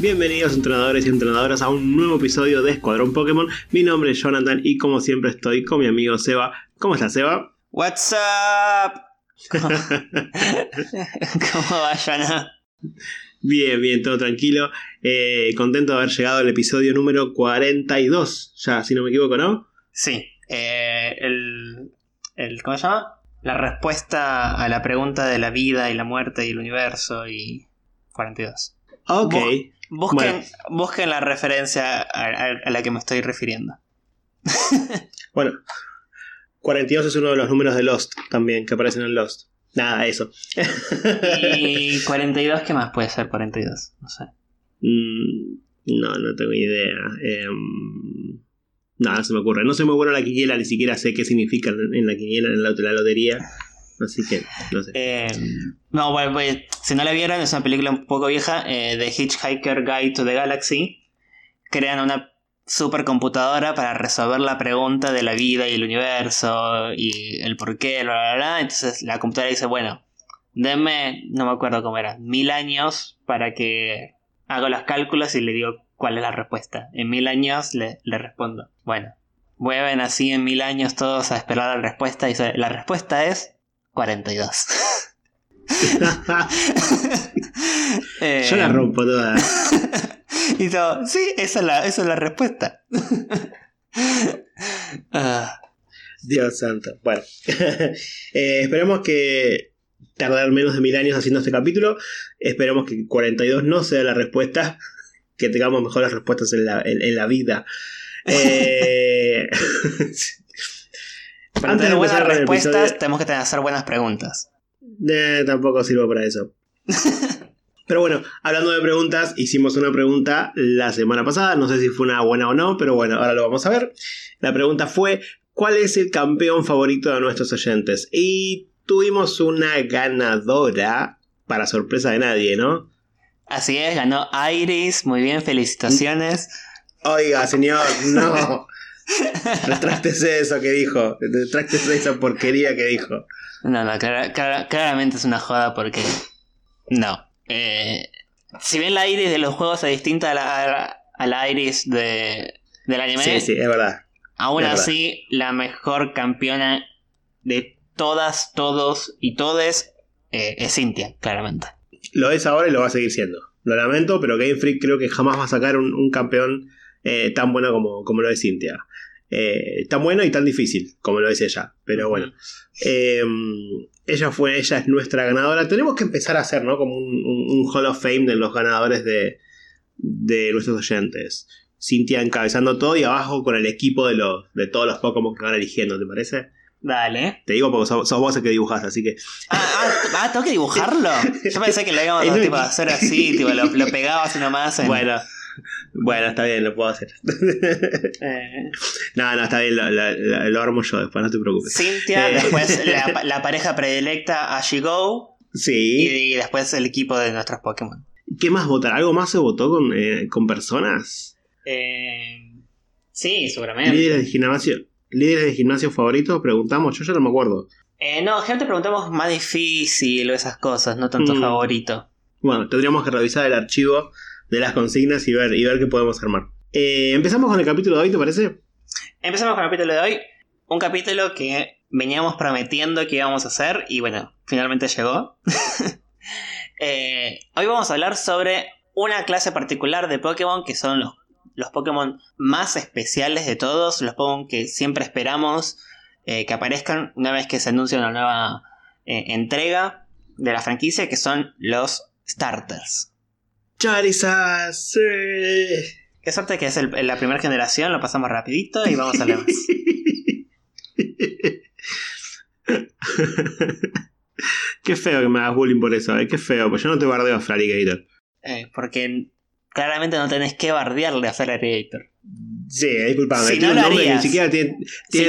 Bienvenidos entrenadores y entrenadoras a un nuevo episodio de Escuadrón Pokémon. Mi nombre es Jonathan y como siempre estoy con mi amigo Seba. ¿Cómo estás, Seba? What's up? ¿Cómo, va, Jonathan? Bien, bien, todo tranquilo. Eh, contento de haber llegado al episodio número 42, ya, si no me equivoco, ¿no? Sí. Eh, el, el, ¿Cómo se llama? La respuesta a la pregunta de la vida y la muerte y el universo y 42. Ok. Busquen, busquen la referencia a, la que me estoy refiriendo. bueno, 42 es uno de los números de Lost también, que aparecen en Lost. Nada, eso. ¿Y 42 qué más puede ser 42? No sé. Mm, no, no tengo idea. Em, nada, se me ocurre. No soy muy bueno en la quiniela, ni siquiera sé qué significa en la quiniela, en la, la lotería. Así que, no sé. Eh, no, bueno, pues, si no la vieron, es una película un poco vieja, eh, The Hitchhiker Guide to the Galaxy. Crean una supercomputadora para resolver la pregunta de la vida y el universo y el por qué, bla, bla, bla. Entonces la computadora dice, bueno, denme, no me acuerdo cómo era, mil años para que hago los cálculos y le digo cuál es la respuesta. En mil años le, le respondo. Bueno, vuelven así en mil años todos a esperar la respuesta y la respuesta es 42. Yo la rompo toda. y todo, sí, esa es la, esa es la respuesta. Ah. Dios santo. Bueno, eh, esperemos que tardar menos de mil años haciendo este capítulo. Esperemos que 42 no sea la respuesta. Que tengamos mejores respuestas en la, en, la vida. Eh, Para tener buenas respuestas, tenemos que hacer buenas preguntas. Eh, tampoco sirvo para eso. pero bueno, hablando de preguntas, hicimos una pregunta la semana pasada. No sé si fue una buena o no, pero bueno, ahora lo vamos a ver. La pregunta fue: ¿Cuál es el campeón favorito de nuestros oyentes? Y tuvimos una ganadora, para sorpresa de nadie, ¿no? Así es, ganó Iris. Muy bien, felicitaciones. Oiga, señor, no. Retráctese eso que dijo. Retráctese esa porquería que dijo. No, no, claramente es una joda porque. No. Eh, si bien la iris de los juegos es distinta a la, a la iris de, del anime. Sí, sí, es verdad. Aún así, la mejor campeona de todas, todos y todes eh, es Cynthia, claramente. Lo es ahora y lo va a seguir siendo. Lo lamento, pero Game Freak creo que jamás va a sacar un, campeón eh, tan bueno como, como lo es Cynthia. Eh, tan bueno y tan difícil como lo es ella. Pero bueno. Em, ella fue, ella es nuestra ganadora. Tenemos que empezar a hacer, ¿no? Como un, Hall of Fame de los ganadores de, de nuestros oyentes. Cintia encabezando todo y abajo con el equipo de, los, de todos los Pokémon que van eligiendo, ¿te parece? Dale. Te digo porque sos, vos el que dibujás, así que. Ah, ah, ah, tengo que dibujarlo. Yo pensé que lo íbamos a hacer así, tipo, lo, lo pegabas nomás. En... Bueno. Bueno, está bien, lo puedo hacer. Eh. No, no, está bien, lo, armo yo después, no te preocupes. Cintia, eh. después la, pareja predilecta, Ashigo. Sí. Y, después el equipo de nuestros Pokémon. ¿Qué más votar? ¿Algo más se votó con, eh, con personas? sí, seguramente. ¿Líderes de gimnasio, ¿Líderes de gimnasio favoritos? Preguntamos, yo ya no me acuerdo. no, gente preguntamos más difícil o esas cosas, no tanto mm. favorito. Bueno, tendríamos que revisar el archivo de las consignas y ver, y ver qué podemos armar. Eh, Empezamos con el capítulo de hoy, ¿te parece? Empezamos con el capítulo de hoy. Un capítulo que veníamos prometiendo que íbamos a hacer y bueno, finalmente llegó. Eh, hoy vamos a hablar sobre una clase particular de Pokémon que son los, los Pokémon más especiales de todos, los Pokémon que siempre esperamos eh, que aparezcan una vez que se anuncia una nueva entrega de la franquicia, que son los starters. Charizard, sí. Qué suerte que es la primera generación, lo pasamos rapidito y vamos a leer Qué feo que me hagas bullying por eso, eh. Qué feo, pues yo no te bardeo a Flarigator. Eh, porque claramente no tenés que bardearle a Flarigator. Sí, disculpame. Si tiene un nombre que ni siquiera tiene,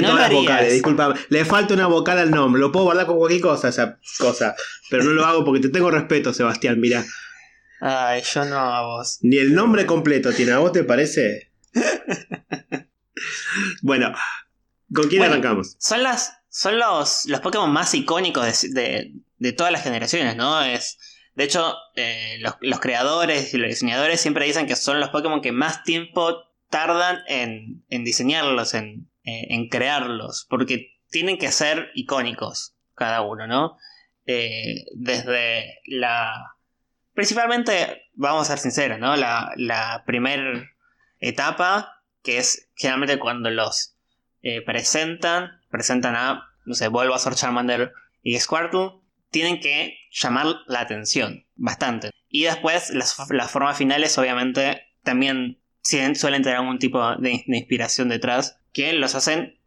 todas las vocales, disculpame. Le falta una vocal al nombre. Lo puedo guardar con cualquier cosa, esa cosa. Pero no lo hago porque te tengo respeto, Sebastián, mira. Ay, yo no a vos. Ni el nombre completo tiene, ¿a vos te parece? bueno, ¿con quién arrancamos? Son las. Son los, los Pokémon más icónicos de, de, todas las generaciones, ¿no? Es. De hecho, eh, los, creadores y los diseñadores siempre dicen que son los Pokémon que más tiempo tardan en, diseñarlos, en, eh, en, crearlos, porque tienen que ser icónicos cada uno, ¿no? Eh, desde la... Principalmente, vamos a ser sinceros, ¿no? La, primera etapa, que es generalmente cuando los presentan, presentan a, no sé, Bulbasaur, Charmander y Squirtle, tienen que llamar la atención bastante. Y después las, formas finales obviamente también suelen tener algún tipo de, inspiración detrás que los hacen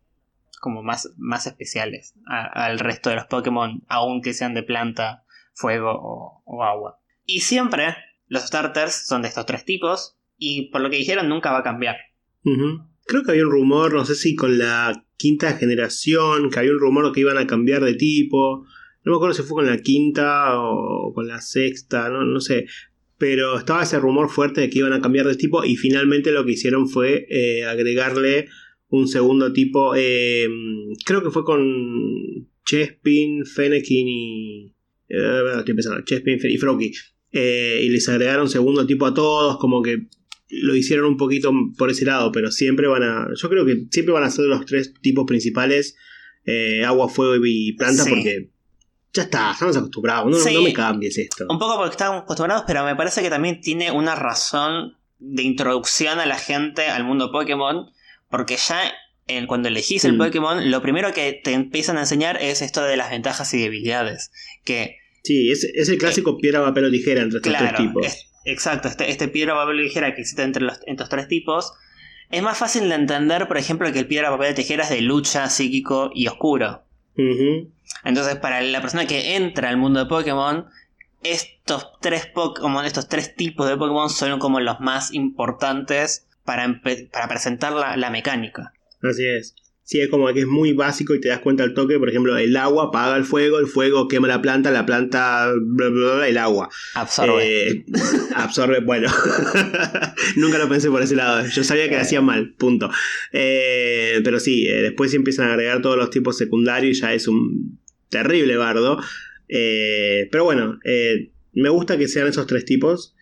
como más, más especiales al resto de los Pokémon, aunque sean de planta, fuego o, agua. Y siempre los starters son de estos tres tipos y por lo que dijeron nunca va a cambiar. Creo que había un rumor, no sé si con la quinta generación, que había un rumor que iban a cambiar de tipo. No me acuerdo si fue con la quinta o con la sexta, no, sé. Pero estaba ese rumor fuerte de que iban a cambiar de tipo y finalmente lo que hicieron fue eh, agregarle un segundo tipo. Eh, creo que fue con Chespin, Fennekin y... Eh, estoy pensando, Chespin y Froki. Y les agregaron segundo tipo a todos, como que lo hicieron un poquito por ese lado, pero siempre van a... Yo creo que siempre van a ser los tres tipos principales, agua, fuego y planta, porque ya está, estamos acostumbrados, no, me cambies esto. Un poco porque estamos acostumbrados, pero me parece que también tiene una razón de introducción a la gente al mundo Pokémon, porque ya cuando elegís el mm. Pokémon, lo primero que te empiezan a enseñar es esto de las ventajas y debilidades. Que, sí, es, es el clásico piedra, papel o tijera entre estos tres tipos. exacto, este, este, piedra, papel o tijera que existe entre los, estos tres tipos. Es más fácil de entender, por ejemplo, que el piedra, papel o tijera es de lucha, psíquico y oscuro. Entonces, para la persona que entra al mundo de Pokémon, estos tres Pokémon, estos tres tipos de Pokémon son como los más importantes para, para presentar la, mecánica. Así es. Sí, es como que es muy básico y te das cuenta al toque. Por ejemplo, el agua apaga el fuego, el fuego quema la planta, la planta, el agua. Absorbe. Eh, absorbe, bueno. Nunca lo pensé por ese lado. Yo sabía que lo hacía mal, punto. Eh, pero sí, eh, después sí empiezan a agregar todos los tipos secundarios y ya es un terrible bardo. Eh, pero bueno, eh, me gusta que sean esos tres tipos.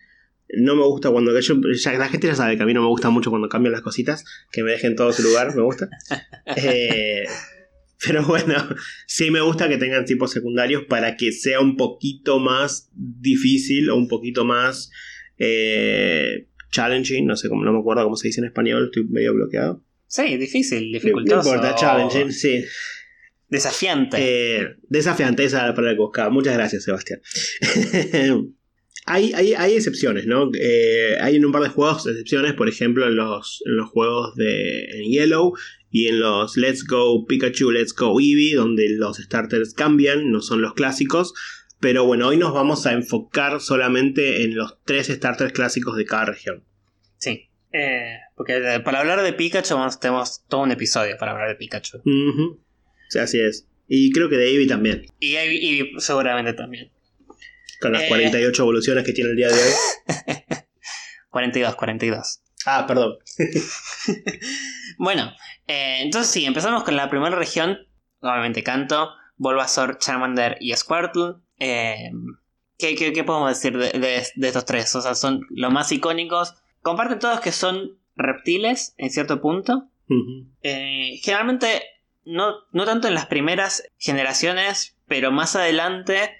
No me gusta cuando yo, la gente ya sabe que a mí no me gusta mucho cuando cambian las cositas, que me dejen todo su lugar, me gusta. Eh, pero bueno, sí me gusta que tengan tipos secundarios para que sea un poquito más difícil o un poquito más challenging, no sé cómo, no me acuerdo cómo se dice en español, estoy medio bloqueado. Sí, difícil, dificultoso. No importa, challenging, sí. Desafiante. Eh, desafiante, esa es la palabra que buscaba. Muchas gracias, Sebastián. hay, hay, excepciones, ¿no? Eh, hay en un par de juegos excepciones, por ejemplo, en los, los juegos de Yellow y en los Let's Go Pikachu, Let's Go Eevee, donde los starters cambian, no son los clásicos. Pero bueno, hoy nos vamos a enfocar solamente en los tres starters clásicos de cada región. Sí. Eh, porque para hablar de Pikachu tenemos todo un episodio para hablar de Pikachu. Sí, así es. Y creo que de Eevee también. Y Eevee seguramente también. Con las 48 eh. evoluciones que tiene el día de hoy. 42, 42. Ah, perdón. bueno, eh, entonces sí, empezamos con la primera región. Obviamente Canto, Bulbasaur, Charmander y Squirtle. Eh, ¿qué, podemos decir de, estos tres? O sea, son los más icónicos. Comparten todos que son reptiles en cierto punto. generalmente no, no tanto en las primeras generaciones, pero más adelante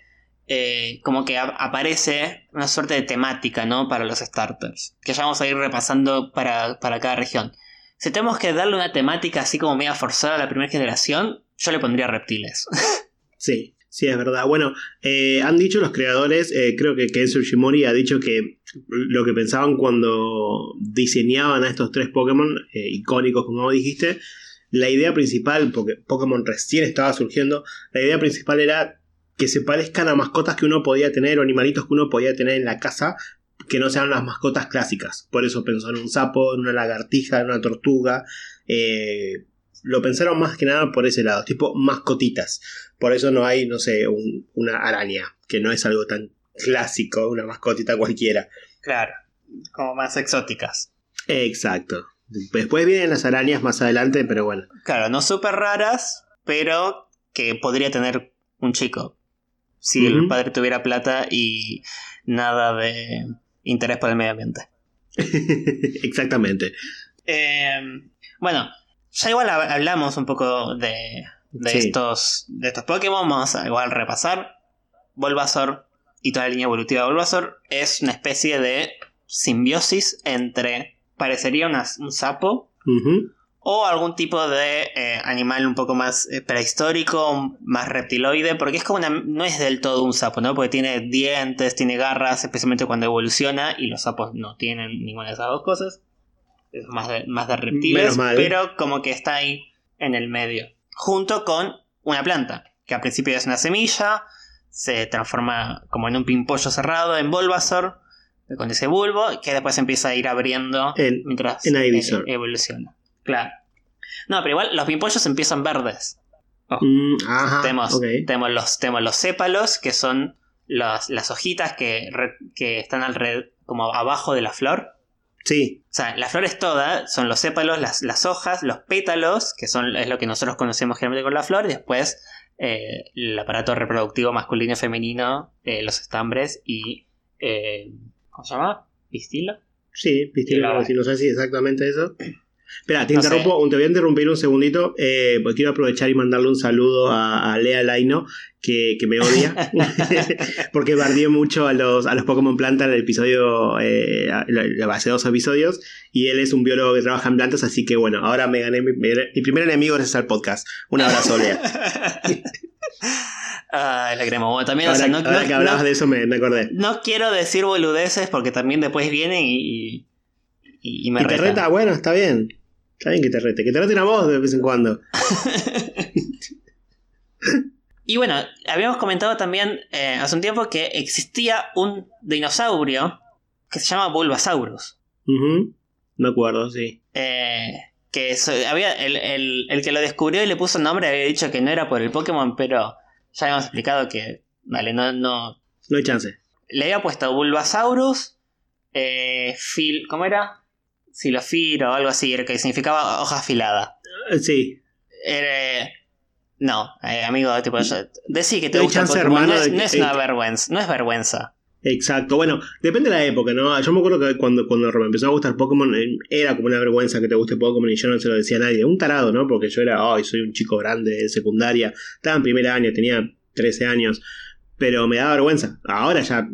eh, como que aparece una suerte de temática, ¿no? Para los starters, que ya vamos a ir repasando para, cada región. Si tenemos que darle una temática así como media forzada a la primera generación, yo le pondría reptiles. sí, sí, es verdad. Bueno, eh, han dicho los creadores, eh, creo que Ken Shimori ha dicho que lo que pensaban cuando diseñaban a estos tres Pokémon icónicos, como dijiste, la idea principal, porque Pokémon recién estaba surgiendo, la idea principal era que se parezcan a mascotas que uno podía tener o animalitos que uno podía tener en la casa, que no sean las mascotas clásicas. Por eso pensó en un sapo, en una lagartija, en una tortuga. Eh, lo pensaron más que nada por ese lado, tipo mascotitas. Por eso no hay, no sé, una araña, que no es algo tan clásico, una mascotita cualquiera. Claro, como más exóticas. Exacto. Después vienen las arañas más adelante, pero bueno. Claro, no súper raras, pero que podría tener un chico. Si el padre tuviera plata y nada de interés por el medio ambiente. Exactamente. Eh, bueno, ya igual hab- hablamos un poco de, de Sí. estos de estos Pokémon. Vamos a igual repasar. Bulbasaur y toda la línea evolutiva de Bulbasaur es una especie de simbiosis entre. Parecería una- un sapo. O algún tipo de eh, animal un poco más eh, prehistórico, más reptiloide, porque es como una, no es del todo un sapo, ¿no? Porque tiene dientes, tiene garras, especialmente cuando evoluciona, y los sapos no tienen ninguna de esas dos cosas. Es más de, más de reptiles, pero como que está ahí en el medio. Junto con una planta, que al principio es una semilla, se transforma como en un pimpollo cerrado en Bulbasaur, con ese bulbo, que después empieza a ir abriendo En- mientras en evoluciona. Claro. No, pero igual los pimpollos empiezan verdes. Mm, ajá. tenemos, los, tenemos los sépalos, que son las, las hojitas que, re- que están alrededor, como abajo de la flor. Sí. O sea, la flor es toda, son los sépalos, las, las hojas, los pétalos, que son es lo que nosotros conocemos generalmente con la flor, y después eh, el aparato reproductivo masculino y femenino, eh, los estambres y... eh, ¿Cómo se llama? ¿Pistilo? Sí, pistilo, así, no sé si exactamente eso. Espera, te No interrumpo, te voy a interrumpir un segundito, eh, porque quiero aprovechar y mandarle un saludo a, a Lea Laino, que, que me odia, porque bardeé mucho a los, a los Pokémon Planta en el episodio, eh, hace dos episodios, y él es un biólogo que trabaja en plantas, así que bueno, ahora me gané mi, mi primer enemigo gracias al podcast. Un abrazo, Lea. Ah, la queremos. Bueno, también, o Ahora, sea, no, ahora no- que hablabas no- de eso me, me acordé. no quiero decir boludeces porque también después vienen y, y, y me Y te reta, bueno, está bien. Está bien que te rete. Que te reten a vos de vez en cuando. Y bueno, habíamos comentado también eh, hace un tiempo que existía un dinosaurio que se llama Bulbasaurus. Ujú. Me acuerdo, sí. Eh, que había el, el- el que lo descubrió y le puso nombre había dicho que no era por el Pokémon, pero ya habíamos explicado que, vale, no, no. No hay chance. Le había puesto Bulbasaurus, eh, fil, ¿cómo era? Silofiro o algo así, que significaba hoja afilada. Eh, Sí. Eh, no, eh, amigo, tipo, yo- decí que te No gusta Pokémon, no es, no es una vergüenza, no es vergüenza. Exacto, bueno, depende de la época, ¿no? Yo me acuerdo que cuando, cuando me empezó a gustar Pokémon eh, era como una vergüenza que te guste Pokémon y yo no se lo decía a nadie. Un tarado, ¿no? Porque yo era, ay, soy un chico grande de secundaria, estaba en primer año, tenía 13 años, pero me daba vergüenza. Ahora ya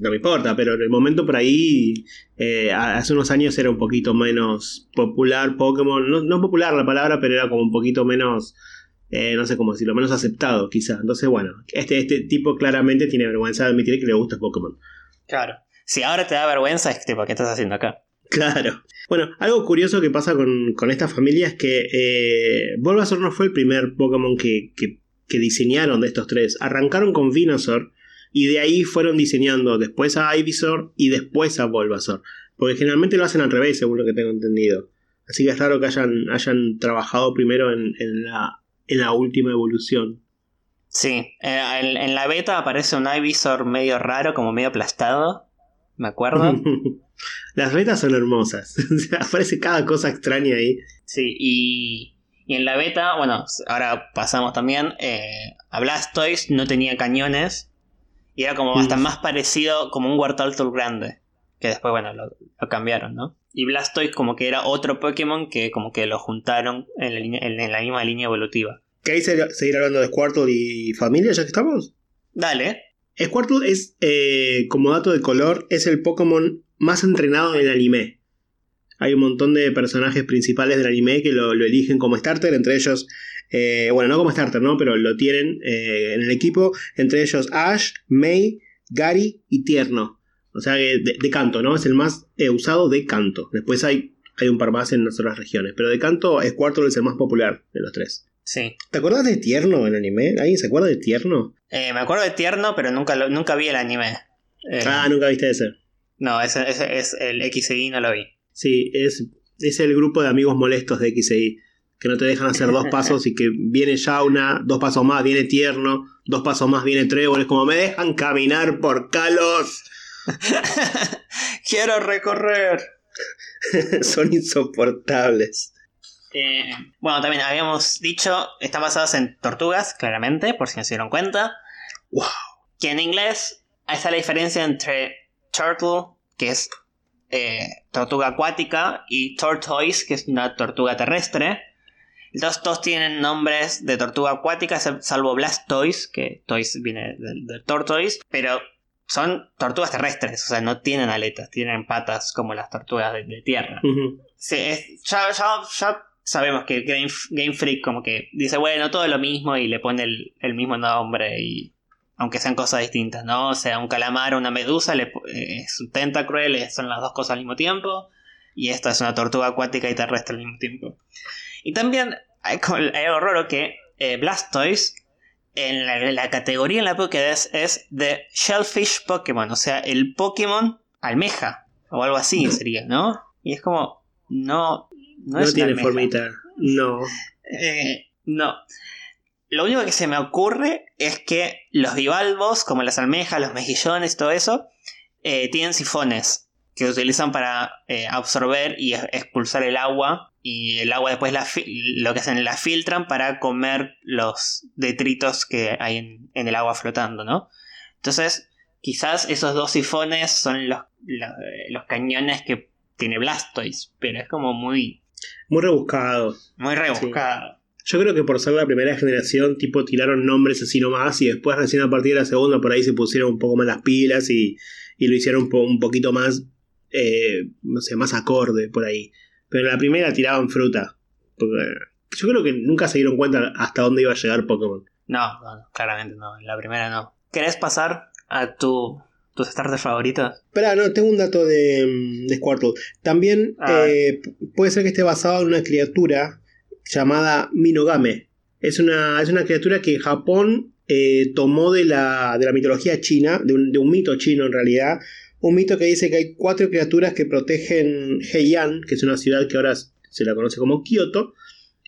no me importa, pero en el momento por ahí, eh, hace unos años era un poquito menos popular Pokémon, no, no popular la palabra, pero era como un poquito menos... eh, no sé cómo decirlo, menos aceptado quizá. Entonces, bueno, este, este tipo claramente tiene vergüenza de admitir que le gusta Pokémon. Claro. Si ahora te da vergüenza, es tipo, ¿qué estás haciendo acá? Claro. Bueno, algo curioso que pasa con, con esta familia es que eh, Bulbasaur no fue el primer Pokémon que, que- que diseñaron de estos tres. Arrancaron con Venusaur y de ahí fueron diseñando después a Ivysaur y después a Bulbasaur. Porque generalmente lo hacen al revés, según lo que tengo entendido. Así que es raro que hayan, hayan trabajado primero en, en la, en la última evolución. Sí, en, en la beta aparece un Ivysaur medio raro, como medio aplastado. Me acuerdo. Las betas son hermosas. Aparece cada cosa extraña ahí. Sí, y, y en la beta, bueno, ahora pasamos también. Eh, a Blastoise no tenía cañones. Y era como hasta Mm. más parecido como un Wartortle grande. Que después, bueno, lo, lo cambiaron, ¿no? Y Blastoise como que era otro Pokémon que como que lo juntaron en la, línea- en- en la misma línea evolutiva. ¿Queréis seguir hablando de Squirtle y familia ya que estamos? Dale. Squirtle es, eh, como dato de color, es el Pokémon más entrenado en el anime. Hay un montón de personajes principales del anime que lo, lo eligen como starter, entre ellos, eh, bueno, no como starter, ¿no? Pero lo tienen eh, en el equipo, entre ellos Ash, May, Gary y Tierno. O sea, de, de canto, ¿no? Es el más eh, usado de canto. Después hay, hay un par más en las otras regiones, pero de canto Squirtle es el más popular de los tres. Sí. ¿Te acuerdas de Tierno en el anime? ¿Alguien se acuerda de Tierno? Me acuerdo de Tierno, pero nunca, lo- nunca vi el anime. Ah, nunca viste ese. No, ese, ese es el XY, no lo vi. Sí, es, es el grupo de amigos molestos de XI. Que no te dejan hacer dos pasos y que viene Yauna, dos pasos más viene Tierno, dos pasos más viene Trébol. Es como me dejan caminar por Kalos. Quiero recorrer. Son insoportables. Eh, bueno, también habíamos dicho, están basadas en tortugas, claramente, por si no se dieron cuenta. Wow. que en inglés está la diferencia entre turtle, que es eh, tortuga acuática, y tortoise, que es una tortuga terrestre. Los dos tienen nombres de tortuga acuática, salvo Blastoise, que Toys viene de, tortoise, pero son tortugas terrestres, o sea, no tienen aletas, tienen patas como las tortugas de, tierra. ya, sabemos que Game, Freak como que dice, bueno, todo lo mismo y le pone el, mismo nombre y aunque sean cosas distintas, ¿no? O sea, un calamar o una medusa le, eh, es un tentacruel, son las dos cosas al mismo tiempo y esta es una tortuga acuática y terrestre al mismo tiempo. Y también hay, algo raro que eh, Blastoise en la, categoría en la Pokédex es The Shellfish Pokémon, o sea, el Pokémon almeja o algo así sería, ¿no? Y es como, no, no, tiene formita, no. Eh, no. Lo único que se me ocurre es que los bivalvos, como las almejas, los mejillones, todo eso, eh, tienen sifones que utilizan para eh, absorber y expulsar el agua. Y el agua después lo que hacen la filtran para comer los detritos que hay en, el agua flotando, ¿no? Entonces, quizás esos dos sifones son los, los, cañones que tiene Blastoise, pero es como muy... Muy rebuscado. Muy rebuscado. Yo creo que por ser la primera generación, tipo, tiraron nombres así nomás y después recién a partir de la segunda por ahí se pusieron un poco más las pilas y, y lo hicieron un, un poquito más eh, no sé, más acorde por ahí. Pero en la primera tiraban fruta. yo creo que nunca se dieron cuenta hasta dónde iba a llegar Pokémon. No, no, claramente no. En la primera no. ¿Querés pasar a tu, tus starters favoritos? Espera, no, tengo un dato de, de Squirtle. También ah. eh, puede ser que esté basado en una criatura llamada Minogame. Es una, es una criatura que Japón eh, tomó de la, de la mitología china, de un, de un mito chino en realidad, un mito que dice que hay cuatro criaturas que protegen Heian, que es una ciudad que ahora se la conoce como Kioto,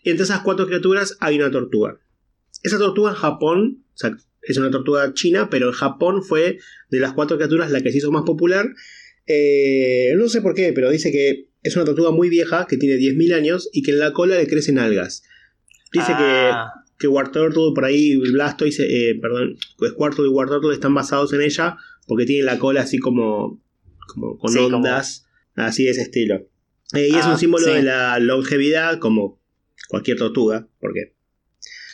y entre esas cuatro criaturas hay una tortuga. Esa tortuga en Japón, o sea, es una tortuga china, pero en Japón fue de las cuatro criaturas la que se hizo más popular. Eh, no sé por qué, pero dice que es una tortuga muy vieja, que tiene 10.000 años y que en la cola le crecen algas. Dice que, ah. que War Turtle, por ahí Blastoise, eh, perdón, Squirtle y War Turtle están basados en ella porque tiene la cola así como, como con ondas, así de ese estilo. Eh, y es un ah, símbolo de la longevidad, como cualquier tortuga, porque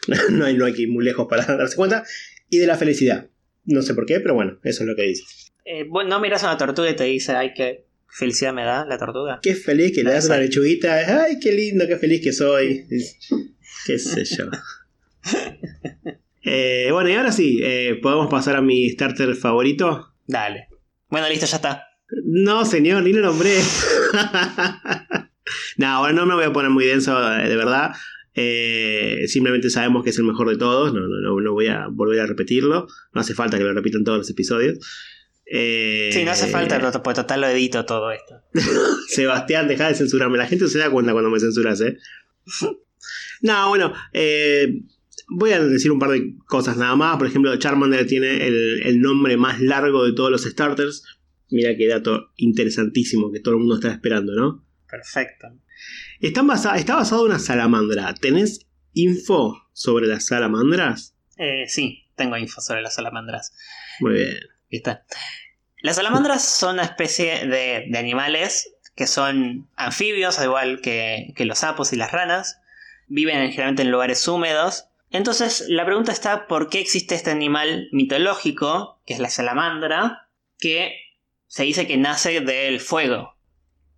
no hay, no hay que ir muy lejos para darse cuenta, y de la felicidad. No sé por qué, pero bueno, eso es lo que dice. Eh, no miras a una tortuga y te dice, ay, qué felicidad me da la tortuga. Qué feliz que le das una lechuguita, ay, qué lindo, qué feliz que soy. qué sé yo. Eh, bueno, y ahora sí, eh, ¿podemos pasar a mi starter favorito? Dale. Bueno, listo, ya está. No, señor, ni lo nombré. no, bueno, no me voy a poner muy denso, eh, de verdad. simplemente sabemos que es el mejor de todos. No, no, no, voy a volver a repetirlo. No hace falta que lo repitan todos los episodios. sí, no hace falta, pues total lo edito todo esto. Sebastián, deja de censurarme. La gente se da cuenta cuando me censuras, ¿eh? no, bueno, eh, Voy a decir un par de cosas nada más. Por ejemplo, Charmander tiene el, nombre más largo de todos los starters. Mira qué dato interesantísimo que todo el mundo está esperando, ¿no? Perfecto. Está, está basado en una salamandra. ¿Tenés info sobre las salamandras? Eh, sí, tengo info sobre las salamandras. Muy bien. ¿Viste? Las salamandras son una especie de, animales que son anfibios, al igual que, que, los sapos y las ranas. Viven generalmente en lugares húmedos entonces, la pregunta está por qué existe este animal mitológico, que es la salamandra, que se dice que nace del fuego.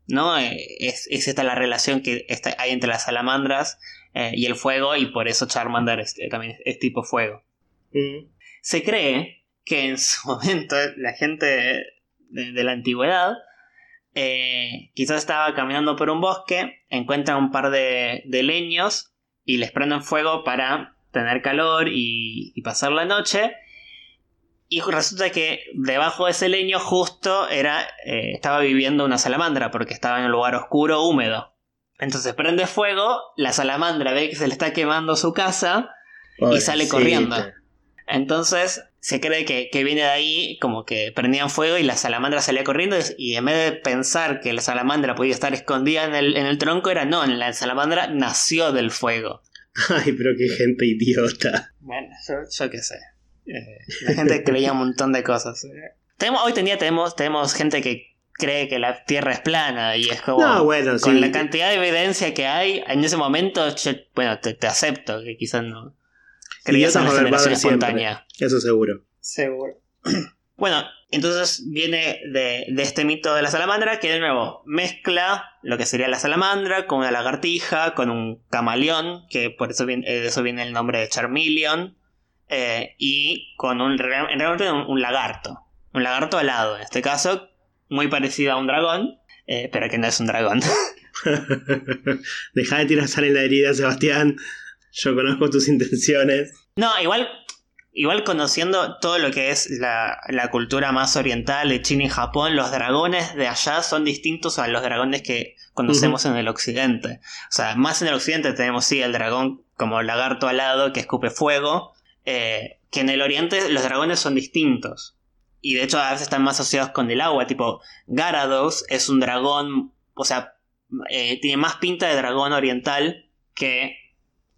¿No? Eh, es, esta la relación que hay entre las salamandras eh, y el fuego, y por eso Charmander es, eh, también es, tipo fuego. Mm. Se cree que en su momento la gente de, la antigüedad quizás estaba caminando por un bosque, encuentran un par de, de leños y les prenden fuego para tener calor y, pasar la noche. Y resulta que debajo de ese leño justo era, eh, estaba viviendo una salamandra porque estaba en un lugar oscuro, húmedo. Entonces prende fuego, la salamandra ve que se le está quemando su casa y sale corriendo. Entonces se cree que, viene de ahí como que prendían fuego y la salamandra salía corriendo y en vez de pensar que la salamandra podía estar escondida en el, en el tronco era no, la salamandra nació del fuego. Ay, pero qué gente idiota. Bueno, yo, qué sé. Eh, la gente creía un montón de cosas. Tenemos, hoy en día tenemos, tenemos gente que cree que la Tierra es plana y es como... No, bueno, con sí. la cantidad de evidencia que hay, en ese momento, yo- bueno, te, te acepto que quizás no... Creías en la generación espontánea. Eso seguro. Seguro. Bueno, entonces viene de, de este mito de la salamandra que de nuevo mezcla lo que sería la salamandra con una lagartija, con un camaleón, que por eso viene, de eso viene el nombre de Charmeleon, eh, y con un, en realmente un, un lagarto. Un lagarto alado, en este caso, muy parecido a un dragón, eh, pero que no es un dragón. Deja de tirar sal en la herida, Sebastián. Yo conozco tus intenciones. No, igual, igual conociendo todo lo que es la, la cultura más oriental de China y Japón, los dragones de allá son distintos a los dragones que conocemos en el occidente. O sea, más en el occidente tenemos sí el dragón como lagarto alado que escupe fuego, eh, que en el oriente los dragones son distintos. Y de hecho a veces están más asociados con el agua, tipo Garados es un dragón, o sea, eh, tiene más pinta de dragón oriental que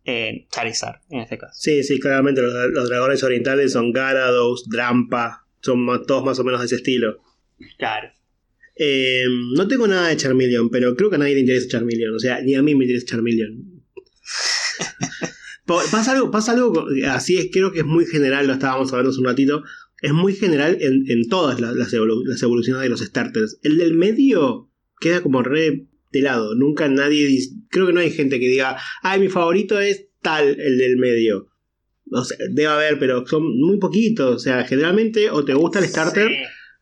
eh, Charizard en este caso. Sí, sí, claramente los, los dragones orientales son Garados, Drampa, son todos más o menos de ese estilo. Claro. Eh, no tengo nada de Charmeleon, pero creo que a nadie le interesa Charmeleon. O sea, ni a mí me interesa Charmeleon. Pasa algo, pasa algo así, es, creo que es muy general, lo estábamos hablando hace un ratito. Es muy general en, en todas las, las evolu- las evoluciones de los starters. El del medio queda como re de lado. Nunca nadie dice. Creo que no hay gente que diga, ay, mi favorito es tal, el del medio. O sea, debe haber, pero son muy poquitos. O sea, generalmente o te gusta el starter Sí.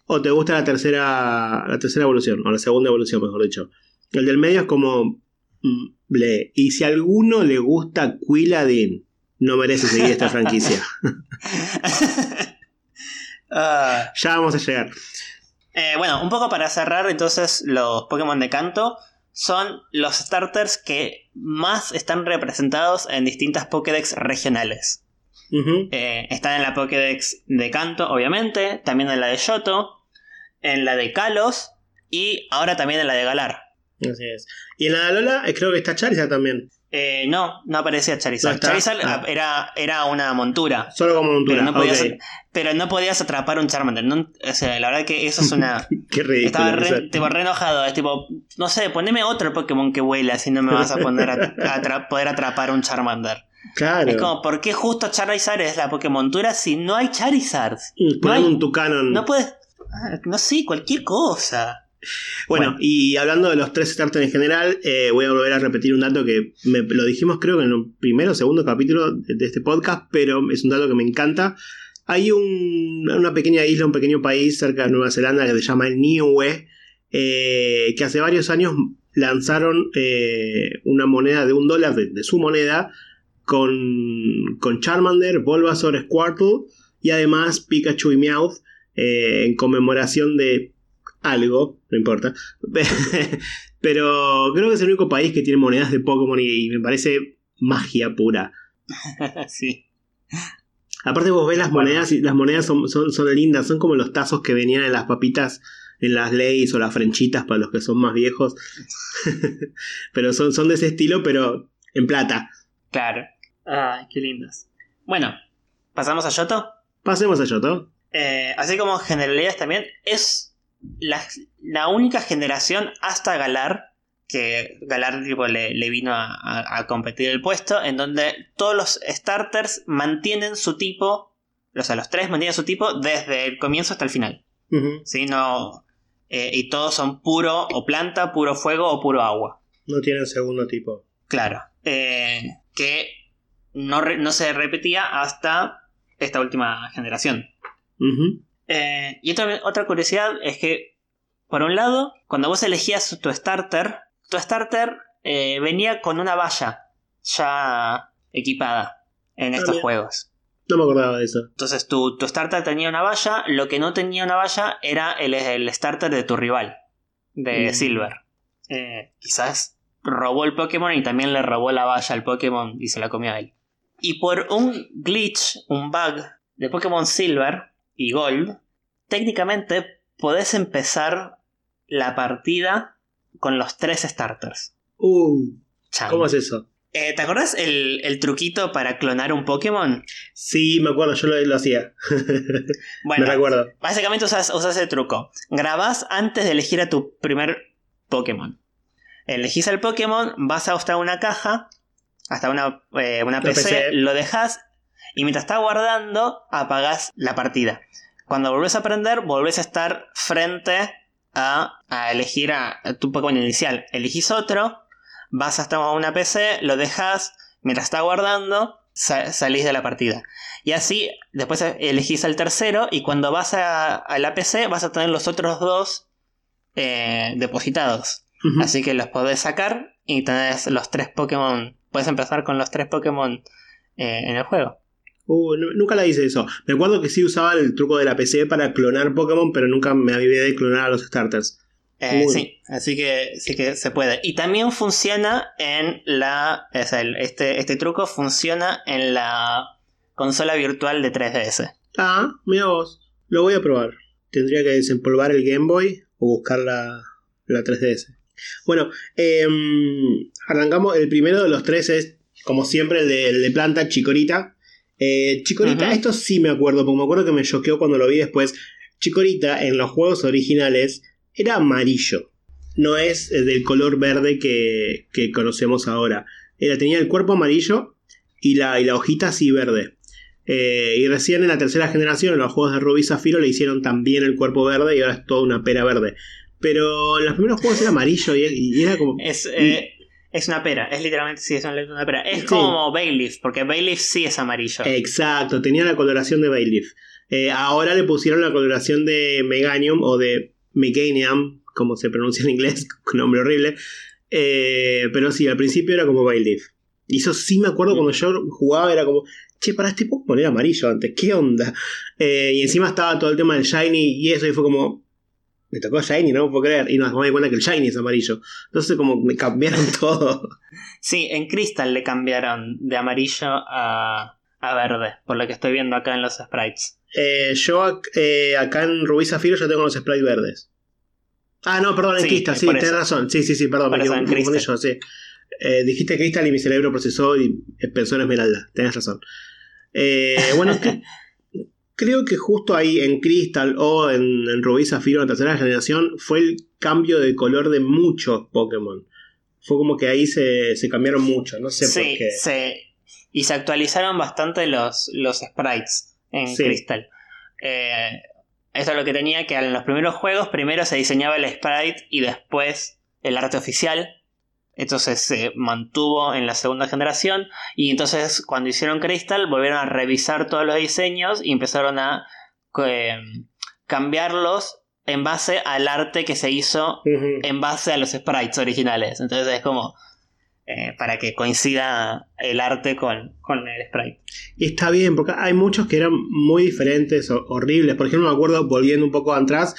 o te gusta la tercera la tercera evolución o la segunda evolución mejor dicho el del medio es como mm, ble. y si a alguno le gusta Quilladin no merece seguir esta franquicia Ah, ya vamos a llegar eh, bueno, un poco para cerrar, entonces, los Pokémon de canto son los starters que más están representados en distintas Pokédex regionales. Eh, están en la Pokédex de canto, obviamente, también en la de Yoto, en la de Kalos y ahora también en la de Galar. así es y en la de Lola eh, creo que está Charizard también Eh, no, no aparecía Charizard. No está. Charizard Ah. era, era una montura. solo como montura Pero no, podías, pero no podías atrapar un Charmander. No- o sea, la verdad que eso es una. qué ridículo Estaba re, sea. tipo, re enojado. Es tipo, no sé, poneme otro Pokémon que vuela si no me vas a poner a, a poder atrapar un Charmander. claro Es como, ¿por qué justo Charizard es la Pokémontura si no hay Charizard? No hay- un Tucanon No puedes. ah, No sé, cualquier cosa. Bueno, Bueno. y hablando de los tres starters en general, eh, voy a volver a repetir un dato que me, lo dijimos creo que en el primero o segundo capítulo de, de este podcast, pero es un dato que me encanta. Hay un- una pequeña isla, un pequeño país cerca de Nueva Zelanda que se llama el Niue, eh, que hace varios años lanzaron eh, una moneda de un dólar de, de su moneda con, con Charmander, Bulbasaur, Squirtle y además Pikachu y Meowth eh, en conmemoración de algo, no importa. Pero creo que es el único país que tiene monedas de Pokémon y, y me parece magia pura. sí. Aparte vos ves las monedas y las monedas son, son, son lindas, son como los tazos que venían en las papitas, en las leyes o las frenchitas para los que son más viejos. pero son, son de ese estilo, pero en plata. Claro. Ay, qué lindas. Bueno, pasamos a Yoto. Pasemos a Yoto. Eh, así como generalidades también, es la, la única generación hasta Galar, que Galar tipo, le, le vino a, a- a competir el puesto, en donde todos los starters mantienen su tipo, o sea, los tres mantienen su tipo desde el comienzo hasta el final. ¿sí? No, eh, y todos son puro o planta, puro fuego o puro agua. No tienen segundo tipo. Claro. Eh, que no, re- no se repetía hasta esta última generación. Eh, y otra, otra curiosidad es que, por un lado, cuando vos elegías tu starter, tu starter eh, venía con una valla ya equipada en Ah, estos juegos. No me acordaba de eso. Entonces tu, tu starter tenía una valla, lo que no tenía una valla era el, el starter de tu rival, de Mm. Silver. Eh, quizás robó el Pokémon y también le robó la valla al Pokémon y se la comió a él. Y por un glitch, un bug de Pokémon Silver y Gold, técnicamente podés empezar la partida con los tres starters. Uh, Chan. ¿cómo es eso? Eh, ¿Te acordás el, el truquito para clonar un Pokémon? Sí, me acuerdo, yo lo, lo hacía. Bueno, me recuerdo. Básicamente usas, usas ese truco. Grabás antes de elegir a tu primer Pokémon. Elegís al Pokémon, vas hasta una caja, hasta una, eh, una PC, PC. lo dejas y mientras está guardando, apagás la partida. Cuando volvés a aprender, volvés a estar frente a, a elegir a, a tu Pokémon inicial. Elegís otro, vas hasta una PC, lo dejas, mientras está guardando, sa- salís de la partida. Y así, después elegís al tercero y cuando vas a, a la PC vas a tener los otros dos eh, depositados. Así que los podés sacar y tenés los tres Pokémon. Puedes empezar con los tres Pokémon eh, en el juego. Uh, nu- nunca la hice eso. Me acuerdo que sí usaba el truco de la PC para clonar Pokémon, pero nunca me avivé de clonar a los starters. Eh, sí, así que sí que se puede. Y también funciona en la. o sea, el- este, este truco funciona en la consola virtual de 3DS. Ah, mira vos. Lo voy a probar. Tendría que desempolvar el Game Boy o buscar la, la 3DS. Bueno, em, arrancamos. El primero de los tres es, como siempre, el de, el de planta, Chikorita. Eh, Chikorita, esto sí me acuerdo, porque me acuerdo que me choqueó cuando lo vi después. Chikorita en los juegos originales era amarillo. No es eh, del color verde que, que conocemos ahora. Era, tenía el cuerpo amarillo y la, y la hojita así verde. Eh, y recién en la tercera generación, en los juegos de Rubí y Zafiro, le hicieron también el cuerpo verde y ahora es toda una pera verde. Pero en los primeros juegos era amarillo y, y era como. Es, eh, es una pera, es literalmente sí, es una, una pera. Es Sí. como Bayleaf, porque Bayleaf sí es amarillo. Exacto, tenía la coloración de Bayleaf. Eh, ahora le pusieron la coloración de Meganium o de Meganium, como se pronuncia en inglés, con nombre horrible. Eh, pero sí, al principio era como Bayleaf. Y eso sí me acuerdo cuando yo jugaba, era como, che, para este Pokémon era amarillo antes, ¿qué onda? Eh, y encima estaba todo el tema del Shiny y eso, y fue como, me tocó Shiny, no me puedo creer. Y nos di cuenta que el Shiny es amarillo. Entonces, como me cambiaron todo. Sí, en Crystal le cambiaron de amarillo a, a verde, por lo que estoy viendo acá en los sprites. Eh, yo eh, acá en Rubí Zafiro ya tengo los sprites verdes. Ah, no, perdón, en Sí, Crystal, sí, tenés eso. razón. Sí, sí, sí, perdón, me confundí yo, sí. Eh, dijiste Crystal y mi cerebro procesó y pensó en Esmeralda. Tenés razón. Bueno, creo que justo ahí en Crystal o en, en Rubí Zafiro, la tercera generación, fue el cambio de color de muchos Pokémon. Fue como que ahí se, se cambiaron mucho, no sé por Sí, qué. se- y se actualizaron bastante los, los sprites en Sí. Crystal. Eh, esto es lo que tenía que en los primeros juegos primero se diseñaba el sprite y después el arte oficial. Entonces se mantuvo en la segunda generación y entonces cuando hicieron Crystal volvieron a revisar todos los diseños y empezaron a eh, cambiarlos en base al arte que se hizo en base a los sprites originales. Entonces es como eh, para que coincida el arte con, con el sprite. Y está bien, porque hay muchos que eran muy diferentes, o- horribles. Por ejemplo, me acuerdo, volviendo un poco atrás,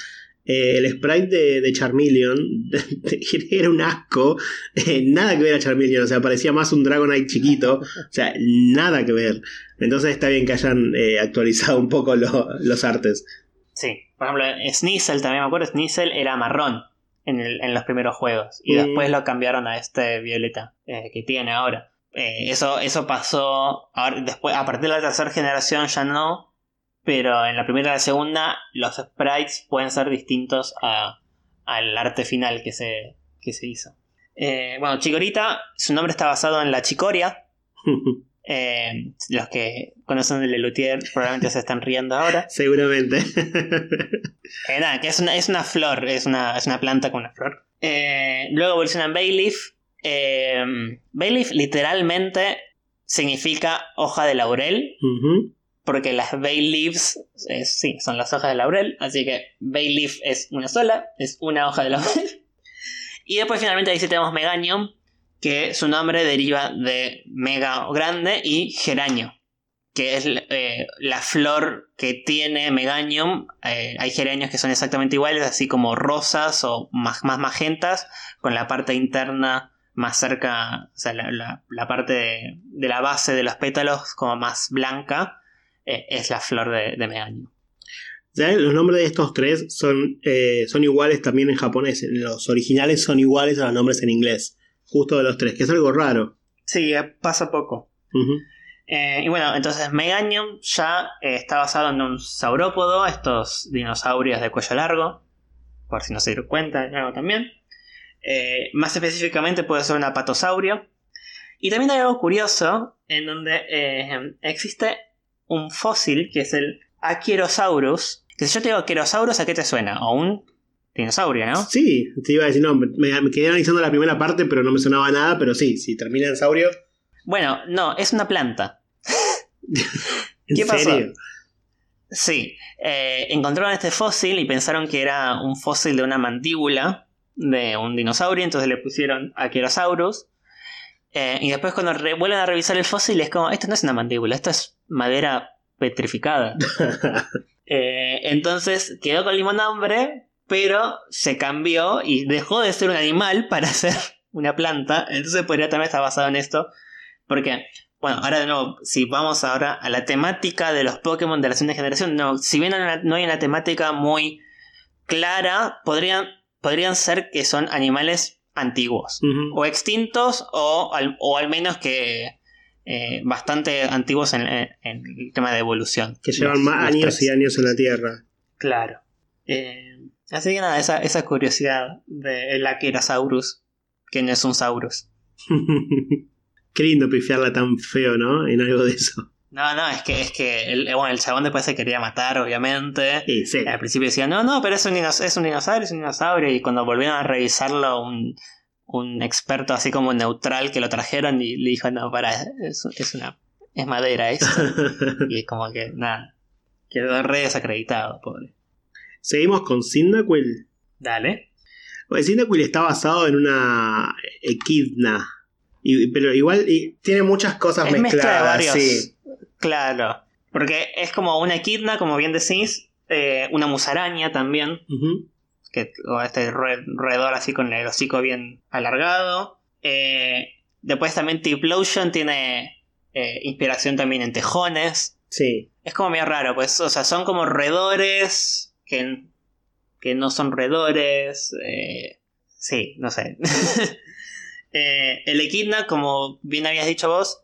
eh, el sprite de, de Charmeleon era un asco. eh, nada que ver a Charmeleon, o sea, parecía más un Dragonite chiquito. O sea, nada que ver. Entonces está bien que hayan eh, actualizado un poco lo- los artes. Sí, por ejemplo, Sneasel también me acuerdo, Sneasel era marrón en, el- en los primeros juegos y Mm. después lo cambiaron a este violeta que tiene ahora. Eso, eso pasó ahora, después, a partir de la tercera generación ya no, pero en la primera y la segunda los sprites pueden ser distintos a- al arte final que se, que se hizo. Eh, bueno, Chikorita, su nombre está basado en la chicoria. Eh, los que conocen el Lelutier probablemente se están riendo ahora. Seguramente. Eh, nada, que es una, es una flor, es una, es una planta con una flor. Eh, luego evoluciona en Bayleaf. Bayleaf literalmente significa hoja de laurel. Porque las Bayleaves, eh, sí, son las hojas de laurel, así que Bayleaf es una sola, es una hoja de laurel. Y después finalmente ahí sí tenemos Meganium, que su nombre deriva de mega grande y geranio, que es eh, la flor que tiene Meganium. Eh, hay geranios que son exactamente iguales, así como rosas o más, más magentas, con la parte interna más cerca, o sea, la, parte de la base de los pétalos como más blanca, eh, es la flor de, de Meganium. ¿Sabes? Los nombres de estos tres son, eh, son iguales también en japonés. Los originales son iguales a los nombres en inglés. Justo de los tres, que es algo raro. Sí, pasa poco. Eh, y bueno, entonces Meganium ya eh, está basado en un saurópodo, estos dinosaurios de cuello largo, por si no se dieron cuenta, algo también. Eh, más específicamente puede ser un apatosaurio. Y también hay algo curioso en donde eh, existe un fósil que es el Achierosaurus. Que si yo te digo Achierosaurus, ¿a qué te suena? O un dinosaurio, ¿no? Sí, te iba a decir, no, me, me quedé analizando la primera parte, pero no me sonaba nada, pero sí, si termina en saurio. Bueno, no, es una planta. ¿En ¿Qué pasó? serio? Sí, eh, encontraron este fósil y pensaron que era un fósil de una mandíbula de un dinosaurio, entonces le pusieron Achierosaurus. Eh, y después cuando vuelven a revisar el fósil es como, esto no es una mandíbula, esto es madera petrificada. Eh, entonces quedó con el mismo nombre, pero se cambió y dejó de ser un animal para ser una planta. Entonces podría también estar basado en esto. Porque, bueno, ahora de nuevo, si vamos ahora a la temática de los Pokémon de la segunda generación, no, si bien no hay una- temática muy clara, podrían, podrían ser que son animales antiguos. O extintos, o al, o al menos que eh, bastante antiguos en, el tema de evolución. Que llevan Los- más los años tres. y años en la Tierra. Claro. Eh, así que nada, esa, esa curiosidad del Achierosaurus, que no es un saurus. Qué lindo pifiarla tan feo, ¿no? En algo de eso. No, no, es que, es que el, bueno, el chabón después se quería matar, obviamente. Sí, sí. Al principio decía, no, no, pero es un, es un dinosaurio, es un dinosaurio. Y cuando volvieron a revisarlo, un, un experto así como neutral que lo trajeron y le dijo, no, para, es, es una es madera esto. y es como que, nada, quedó re desacreditado, pobre. Seguimos con Cyndaquil. Dale. Pues Cyndaquil está basado en una equidna. Y- pero igual y tiene muchas cosas Es mezcla de mezcladas. Sí. Claro. Porque es como una equidna, como bien decís, eh, una musaraña también, Ujú. Que o este ro- roedor así con el hocico bien alargado. Eh, después también Tiplosion tiene eh, inspiración también en tejones. Sí. Es como medio raro, pues, o sea, son como roedores que, que no son roedores. eh, sí, no sé. El equidna, como bien habías dicho vos,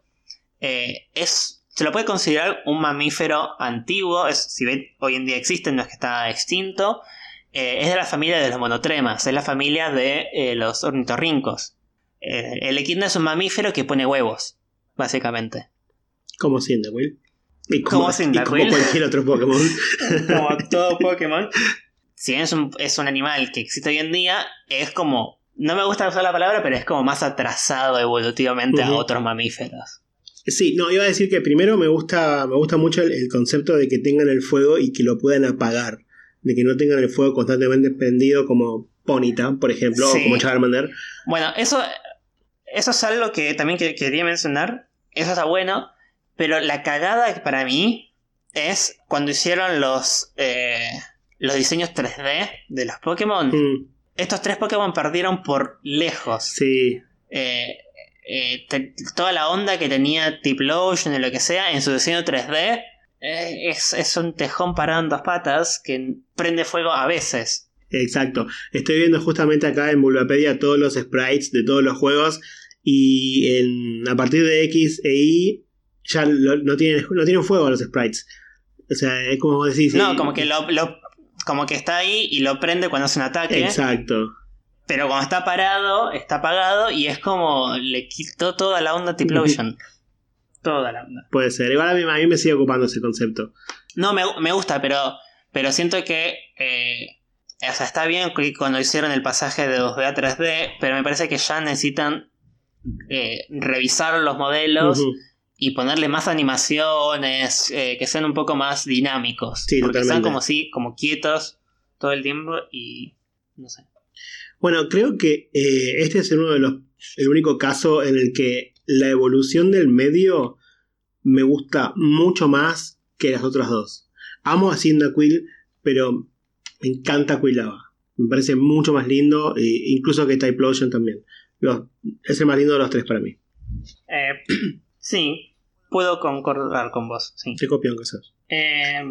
es, se lo puede considerar un mamífero antiguo. Es, si bien hoy en día existe, no es que está extinto. Eh, es de la familia de los monotremas, es la familia de eh, los ornitorrincos. Eh, el equidna es un mamífero que pone huevos, básicamente. Como Cyndaquil. Y Como como, y Cyndaquil. como cualquier otro Pokémon. como todo Pokémon. Si bien es un, es un animal que existe hoy en día, es como. No me gusta usar la palabra, pero es como más atrasado evolutivamente a otros mamíferos. Sí, no, iba a decir que primero me gusta, me gusta mucho el, el concepto de que tengan el fuego y que lo puedan apagar. De que no tengan el fuego constantemente prendido como Ponyta, por ejemplo, Sí. o como Charmander. Bueno, eso, eso es algo que también que- quería mencionar. Eso está bueno. Pero la cagada para mí es cuando hicieron los, eh, los diseños 3D de los Pokémon. Mm, Estos tres Pokémon perdieron por lejos. sí, eh, eh, te- toda la onda que tenía Tiplosion o lo que sea en su diseño 3D eh, es, es un tejón parado en dos patas que prende fuego a veces. exacto. Estoy viendo justamente acá en Bulbapedia todos los sprites de todos los juegos y en, a partir de X e Y ya lo- no, tienen, no tienen fuego los sprites. O sea, es como decís... No, sí, como que lo, lo- como que está ahí y lo prende cuando hace un ataque. Exacto. Pero cuando está parado, está apagado y es como le quitó toda la onda Tiplosion. toda la onda. Puede ser. Igual a mí, a mí me sigue ocupando ese concepto. No, me, me gusta, pero, pero siento que. eh, o sea, está bien que cuando hicieron el pasaje de 2D a 3D, pero me parece que ya necesitan eh, revisar los modelos y ponerle más animaciones eh, que sean un poco más dinámicos. Sí, porque están totalmente. como así, como quietos todo el tiempo y. No sé. Bueno, creo que eh, este es uno de los. el único caso en el que la evolución del medio me gusta mucho más que las otras dos. Amo a Cyndaquil, pero me encanta Quilava. Me parece mucho más lindo, e incluso que Typlosion también. Los- es el más lindo de los tres para mí. Eh, sí, puedo concordar con vos. Sí. Qué copión que sos. Eh,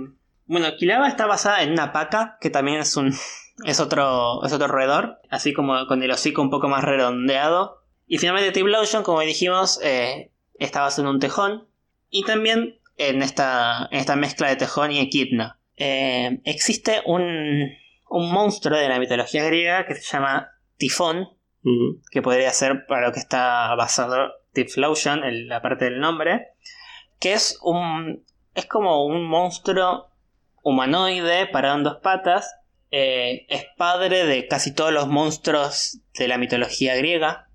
bueno, Kilava está basada en una paca, que también es un. es otro. es otro roedor. Así como con el hocico un poco más redondeado. Y finalmente T-Blotion, como dijimos, eh, está basado en un tejón. Y también en esta, en esta mezcla de tejón y equidna. Eh, existe un, un monstruo de la mitología griega que se llama Tifón, que podría ser para lo que está basado Tiflosion, en la parte del nombre, que es un es como un monstruo humanoide parado en dos patas, eh, es padre de casi todos los monstruos de la mitología griega,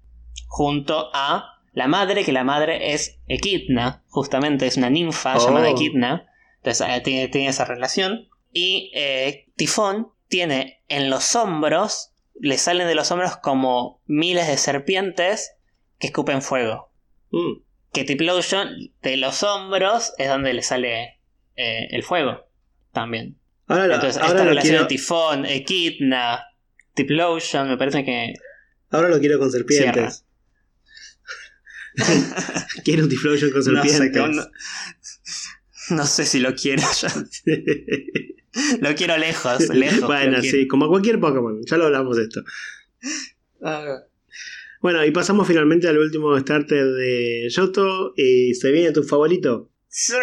junto a la madre, que la madre es Equidna, justamente es una ninfa Oh. llamada Equidna, entonces eh, tiene, tiene esa relación, y eh, Tifón tiene en los hombros, le salen de los hombros como miles de serpientes que escupen fuego. Mm. Que Tiplosion de los hombros es donde le sale eh, el fuego también. Ahora, lo, Entonces, ahora esta lo relación quiero, de Tifón, Equidna, Tiplosion, me parece que. ahora lo quiero con serpientes. quiero un Tiflosion con No sé, serpientes. no, no sé si lo quiero yo. Lo quiero lejos, lejos. bueno, quiero. sí, como cualquier Pokémon. Ya lo hablamos de esto. Ah, Bueno, y pasamos finalmente al último starter de Yoto. Y se viene tu favorito. Sí.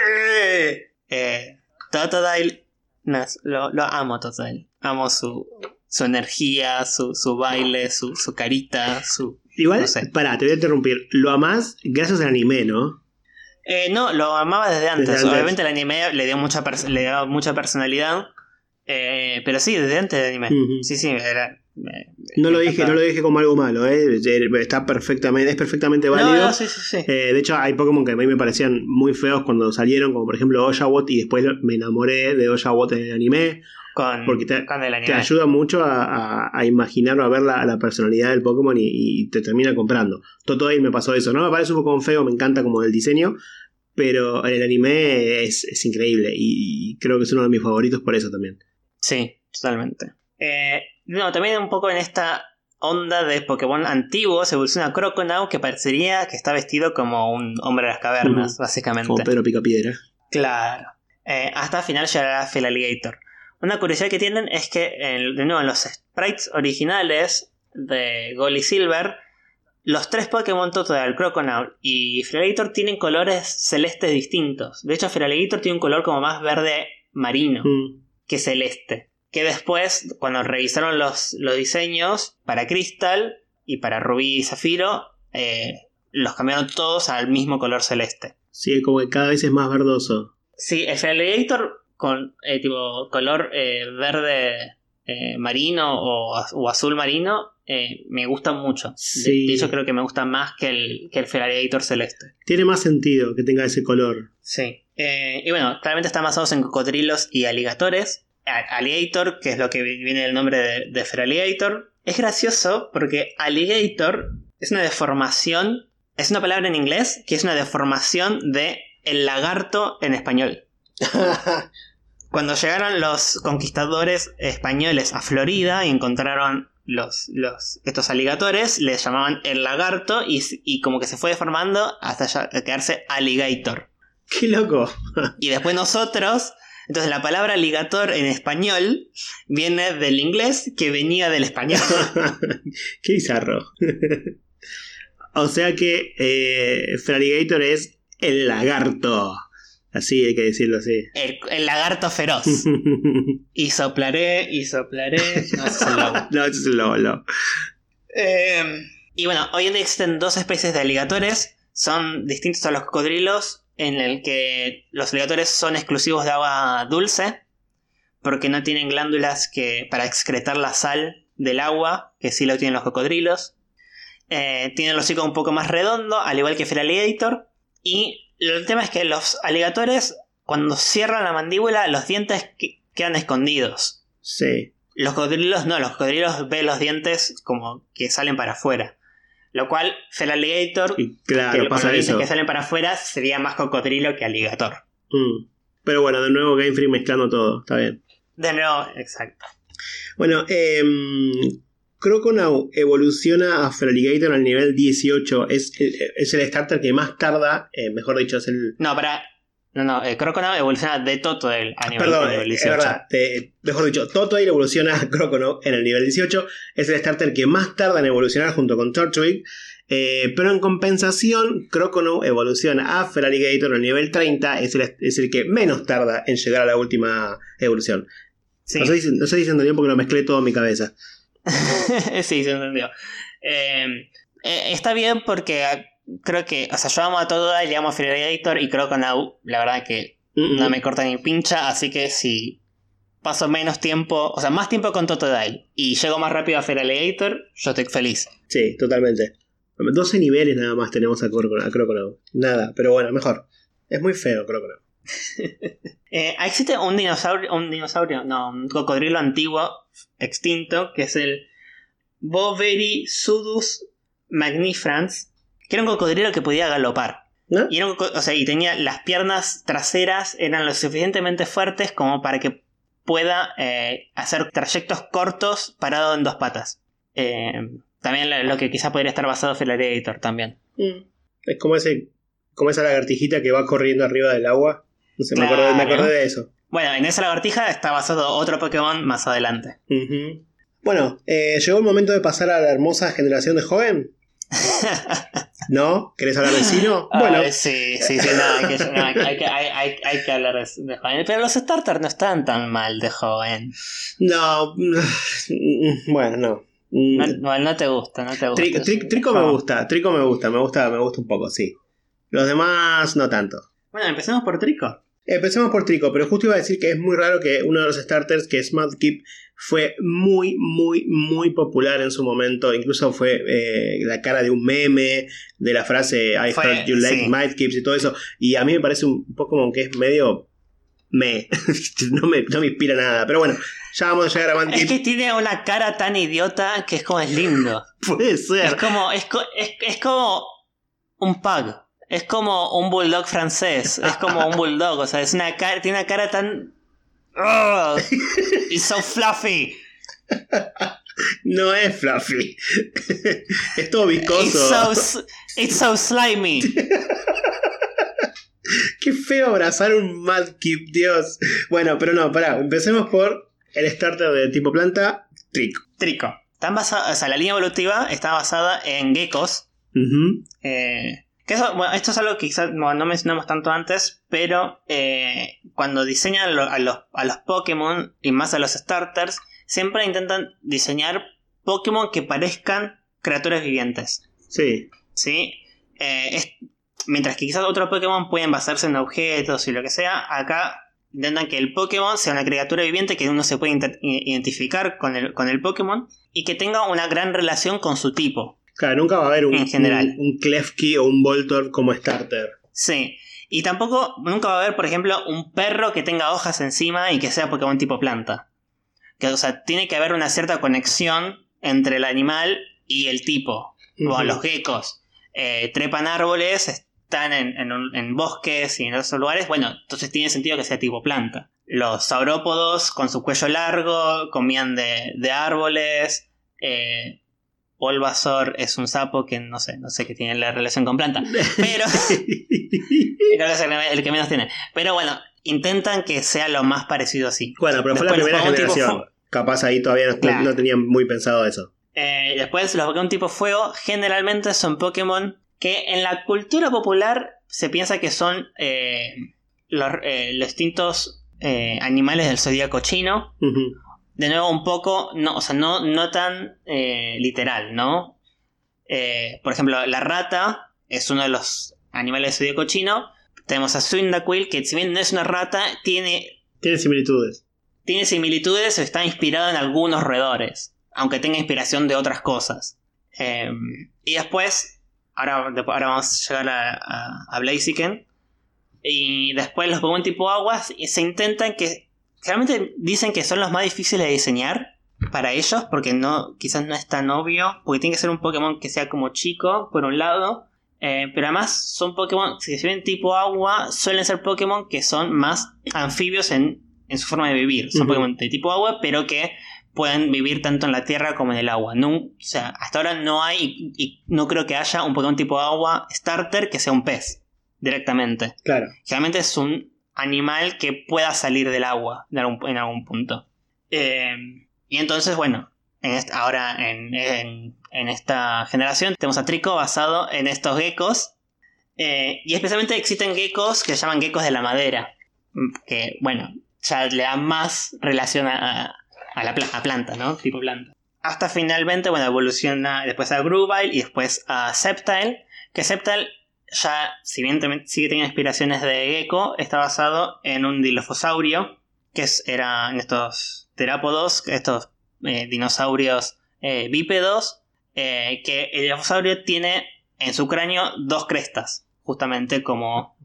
Eh, Totodile. No, lo, lo amo, Totodile. Amo su, su energía, su, su baile, su, su carita, su. Igual, No sé. pará, te voy a interrumpir. Lo amás gracias al anime, ¿no? Eh, no, lo amaba desde antes. Desde antes. Obviamente el anime le dio mucha, pers- le dio mucha personalidad. Eh, pero sí, desde antes del anime. Sí, sí, era. No lo dije, no lo dije como algo malo, ¿eh? Está perfectamente, es perfectamente válido. No, no, sí, sí, sí. Eh, de hecho, hay Pokémon que a mí me parecían muy feos cuando salieron, como por ejemplo Oshawott, y después me enamoré de Oshawott en el anime. Con, porque te- con el anime. Te ayuda mucho a, a, a imaginar o a ver la, la personalidad del Pokémon y, y te termina comprando. Totodile me pasó eso, ¿no? Me parece un Pokémon feo, me encanta como el diseño, pero en el anime es, es increíble y, y creo que es uno de mis favoritos por eso también. Sí, totalmente. Eh, no, también un poco en esta onda de Pokémon antiguos evoluciona Croconaw que parecería que está vestido como un hombre de las cavernas, básicamente. Como Pedro Picapiedra. Claro. Eh, hasta el final llegará Felaligator. Una curiosidad que tienen es que, en- de nuevo, en los sprites originales de Gold y Silver, los tres Pokémon Totodile, Croconaw y Felaligator tienen colores celestes distintos. De hecho, Felaligator tiene un color como más verde marino Mm. que celeste. Que después, cuando revisaron los, los diseños para Crystal y para Rubí y Zafiro, eh, los cambiaron todos al mismo color celeste. Sí, como que cada vez es más verdoso. Sí, el Feraligator con eh, tipo color eh, verde eh, marino o, az- o azul marino me gusta mucho. De- Sí. De, hecho, creo que me gusta más que el, que el Feraligator celeste. Tiene más sentido que tenga ese color. Sí. Y bueno, claramente están basados en cocodrilos y aligatores. Alligator, que es lo que vi- viene del nombre de, de Feraligator. Es gracioso porque alligator es una deformación, es una palabra en inglés que es una deformación de el lagarto en español. Cuando llegaron los conquistadores españoles a Florida y encontraron los, los, estos aligatores, les llamaban el lagarto y, y como que se fue deformando hasta ya- quedarse alligator. ¡Qué loco! Y después nosotros, entonces la palabra ligator en español viene del inglés que venía del español. ¡Qué bizarro! o sea que eh, es el lagarto. Así hay que decirlo así. El, el lagarto feroz. Y soplaré, y soplaré. No, ese es el lobo. no, ese es el lobo. Eh, y bueno, hoy en día existen dos especies de aligatores. Son distintos a los cocodrilos, en el que los aligatores son exclusivos de agua dulce, porque no tienen glándulas que, para excretar la sal del agua, que sí lo tienen los cocodrilos. Eh, tienen el hocico un poco más redondo, al igual que Feraligator. Y el tema es que los aligatores, cuando cierran la mandíbula, los dientes que- quedan escondidos. Sí. Los cocodrilos no, los cocodrilos ven los dientes como que salen para afuera. Lo cual, Feraligator, Y que claro, pasa eso. que salen para afuera, sería más cocodrilo que aligator. Mm. Pero bueno, de nuevo Game Freak mezclando todo. Está bien. De nuevo, exacto. Bueno, eh, Croconaw evoluciona a Feraligator al nivel 18. Es, el- es el starter que más tarda, eh, mejor dicho, es el. No, para. No, no, Croconaw evoluciona de Totodile a nivel, Perdón, a nivel eh, es 18. verdad. te- mejor dicho, Totodile evoluciona a Croconaw en el nivel 18. Es el starter que más tarda en evolucionar junto con Torchwick. Eh, pero en compensación, Crocono evoluciona a Feraligator al nivel 30, es el, es el que menos tarda en llegar a la última evolución. Sí, No, si- no si se entendió porque lo mezclé todo en mi cabeza. sí, se entendió. Eh, eh, está bien porque creo que, o sea, yo amo a todo y amo a Feraligator y creo que la verdad que no me corta ni pincha, así que si paso menos tiempo, o sea, más tiempo con Totodile y llego más rápido a Feraligator, yo estoy feliz. Sí, totalmente. 12 niveles nada más tenemos a, Crocono. Nada, pero bueno, mejor. Es muy feo Crocono. Eh, existe un dinosaurio, un dinosaurio, no, un cocodrilo antiguo extinto que es el Boverisudus magnifrans, que era un cocodrilo que podía galopar. ¿No? Y, era un co- o sea, y tenía las piernas traseras eran lo suficientemente fuertes como para que pueda eh, hacer trayectos cortos parado en dos patas. Eh, también lo, lo que quizá podría estar basado en Feraligator también. Mm. Es como ese como esa lagartijita que va corriendo arriba del agua. No sé, me, acordé, me acordé de eso. Bueno, en esa lagartija está basado otro Pokémon más adelante. Ujú. Bueno, eh, llegó el momento de pasar a la hermosa generación de joven. ¿No? ¿Querés hablar de Sino? Bueno, Ay, sí, sí, sí, no, hay, que, no, hay, hay que- hay- hay- hay que hablar de, joven. Pero los starters no están tan mal de joven. no. Bueno, no. No, no, no te gusta, no te gusta. Tri- tri- trico me gusta, Trico me gusta, me gusta, me gusta un poco, sí. Los demás no tanto. Bueno, empecemos por Trico. Empecemos por Trico, pero justo iba a decir que es muy raro que uno de los starters, que es Mudkip, fue muy, muy, muy popular en su momento. Incluso fue eh, la cara de un meme, de la frase I Fue, heard you like sí. Mudkips y todo eso. Y a mí me parece un Pokémon que es medio me. no, me no me inspira nada. Pero bueno, ya vamos a llegar a Es Mudkip. que tiene una cara tan idiota que es como es lindo. Puede Es ser. como, es, co- es, es como un pug. Es como un bulldog francés. Es como un bulldog. O sea, es una cara, tiene una cara tan. ¡Ugh! It's so fluffy. No es Fluffy. es todo It's viscoso. so, s- it's so slimy. Qué feo abrazar un Mudkip, Dios. Bueno, pero no, pará. Empecemos por el starter de tipo planta, Trico. Trico. Están basa- o sea, la línea evolutiva está basada en geckos. Eh, que eso- bueno, esto es algo que quizás bueno, no mencionamos tanto antes, pero eh, cuando diseñan a, los, a los Pokémon y más a los starters, siempre intentan diseñar Pokémon que parezcan criaturas vivientes. Sí. ¿sí? Eh, es- mientras que quizás otros Pokémon pueden basarse en objetos y lo que sea, acá intentan que el Pokémon sea una criatura viviente que uno se puede identificar con el, con el Pokémon y que tenga una gran relación con su tipo. Claro, nunca va a haber un, En general. un, un Klefki o un Voltor como starter. Sí. Y tampoco, nunca va a haber, por ejemplo, un perro que tenga hojas encima y que sea Pokémon tipo planta. Que, o sea, tiene que haber una cierta conexión entre el animal y el tipo. O Ujú. los geckos eh, trepan árboles, están en, en un- en bosques y en otros lugares. Bueno, entonces tiene sentido que sea tipo planta. Los saurópodos con su cuello largo comían de, de árboles. Eh, Bulbasaur es un sapo que no sé, no sé qué tiene la relación con planta. Pero creo que es el, que menos tiene. Pero bueno, intentan que sea lo más parecido así. bueno, pero fue la Después primera generación. Capaz ahí todavía no, Claro. no tenían muy pensado eso. Eh, después, los Pokémon tipo fuego generalmente son Pokémon que en la cultura popular se piensa que son eh, los, eh, los distintos eh, animales del zodíaco chino. De nuevo, un poco, no, o sea, no, no tan eh, literal, ¿no? Eh, por ejemplo, la rata es uno de los animales del zodíaco chino. Tenemos a Cyndaquil, que si bien no es una rata, tiene Tiene similitudes. tiene similitudes o está inspirado en algunos roedores, aunque tenga inspiración de otras cosas. Eh, y después, ahora, de- ahora vamos a llegar a, a, a Blaziken. Y después los Pokémon tipo aguas y se intentan que. Realmente dicen que son los más difíciles de diseñar para ellos, porque no, quizás no es tan obvio, porque tiene que ser un Pokémon que sea como chico, por un lado. eh, pero además son Pokémon, si se ven tipo agua, suelen ser Pokémon que son más anfibios en, en su forma de vivir. Son. Pokémon de tipo agua, pero que pueden vivir tanto en la tierra como en el agua. No, o sea, hasta ahora no hay, y, y no creo que haya un Pokémon tipo agua starter que sea un pez directamente. Claro. Generalmente es un animal que pueda salir del agua en algún punto. Eh, y entonces, bueno, en ahora en esta generación. Tenemos a Trico basado en estos geckos. Eh, y especialmente existen geckos que se llaman geckos de la madera. Mm, que, bueno, ya le dan más relación a, la planta, ¿no? Tipo planta. Hasta finalmente, bueno, evoluciona después a Grubile y después a Septile. Que Septile ya, si bien sigue teniendo inspiraciones de gecko, está basado en un dilofosaurio, que es, era en estos terápodos, estos eh, dinosaurios eh, bípedos, eh, que el dilofosaurio tiene en su cráneo dos crestas, justamente como,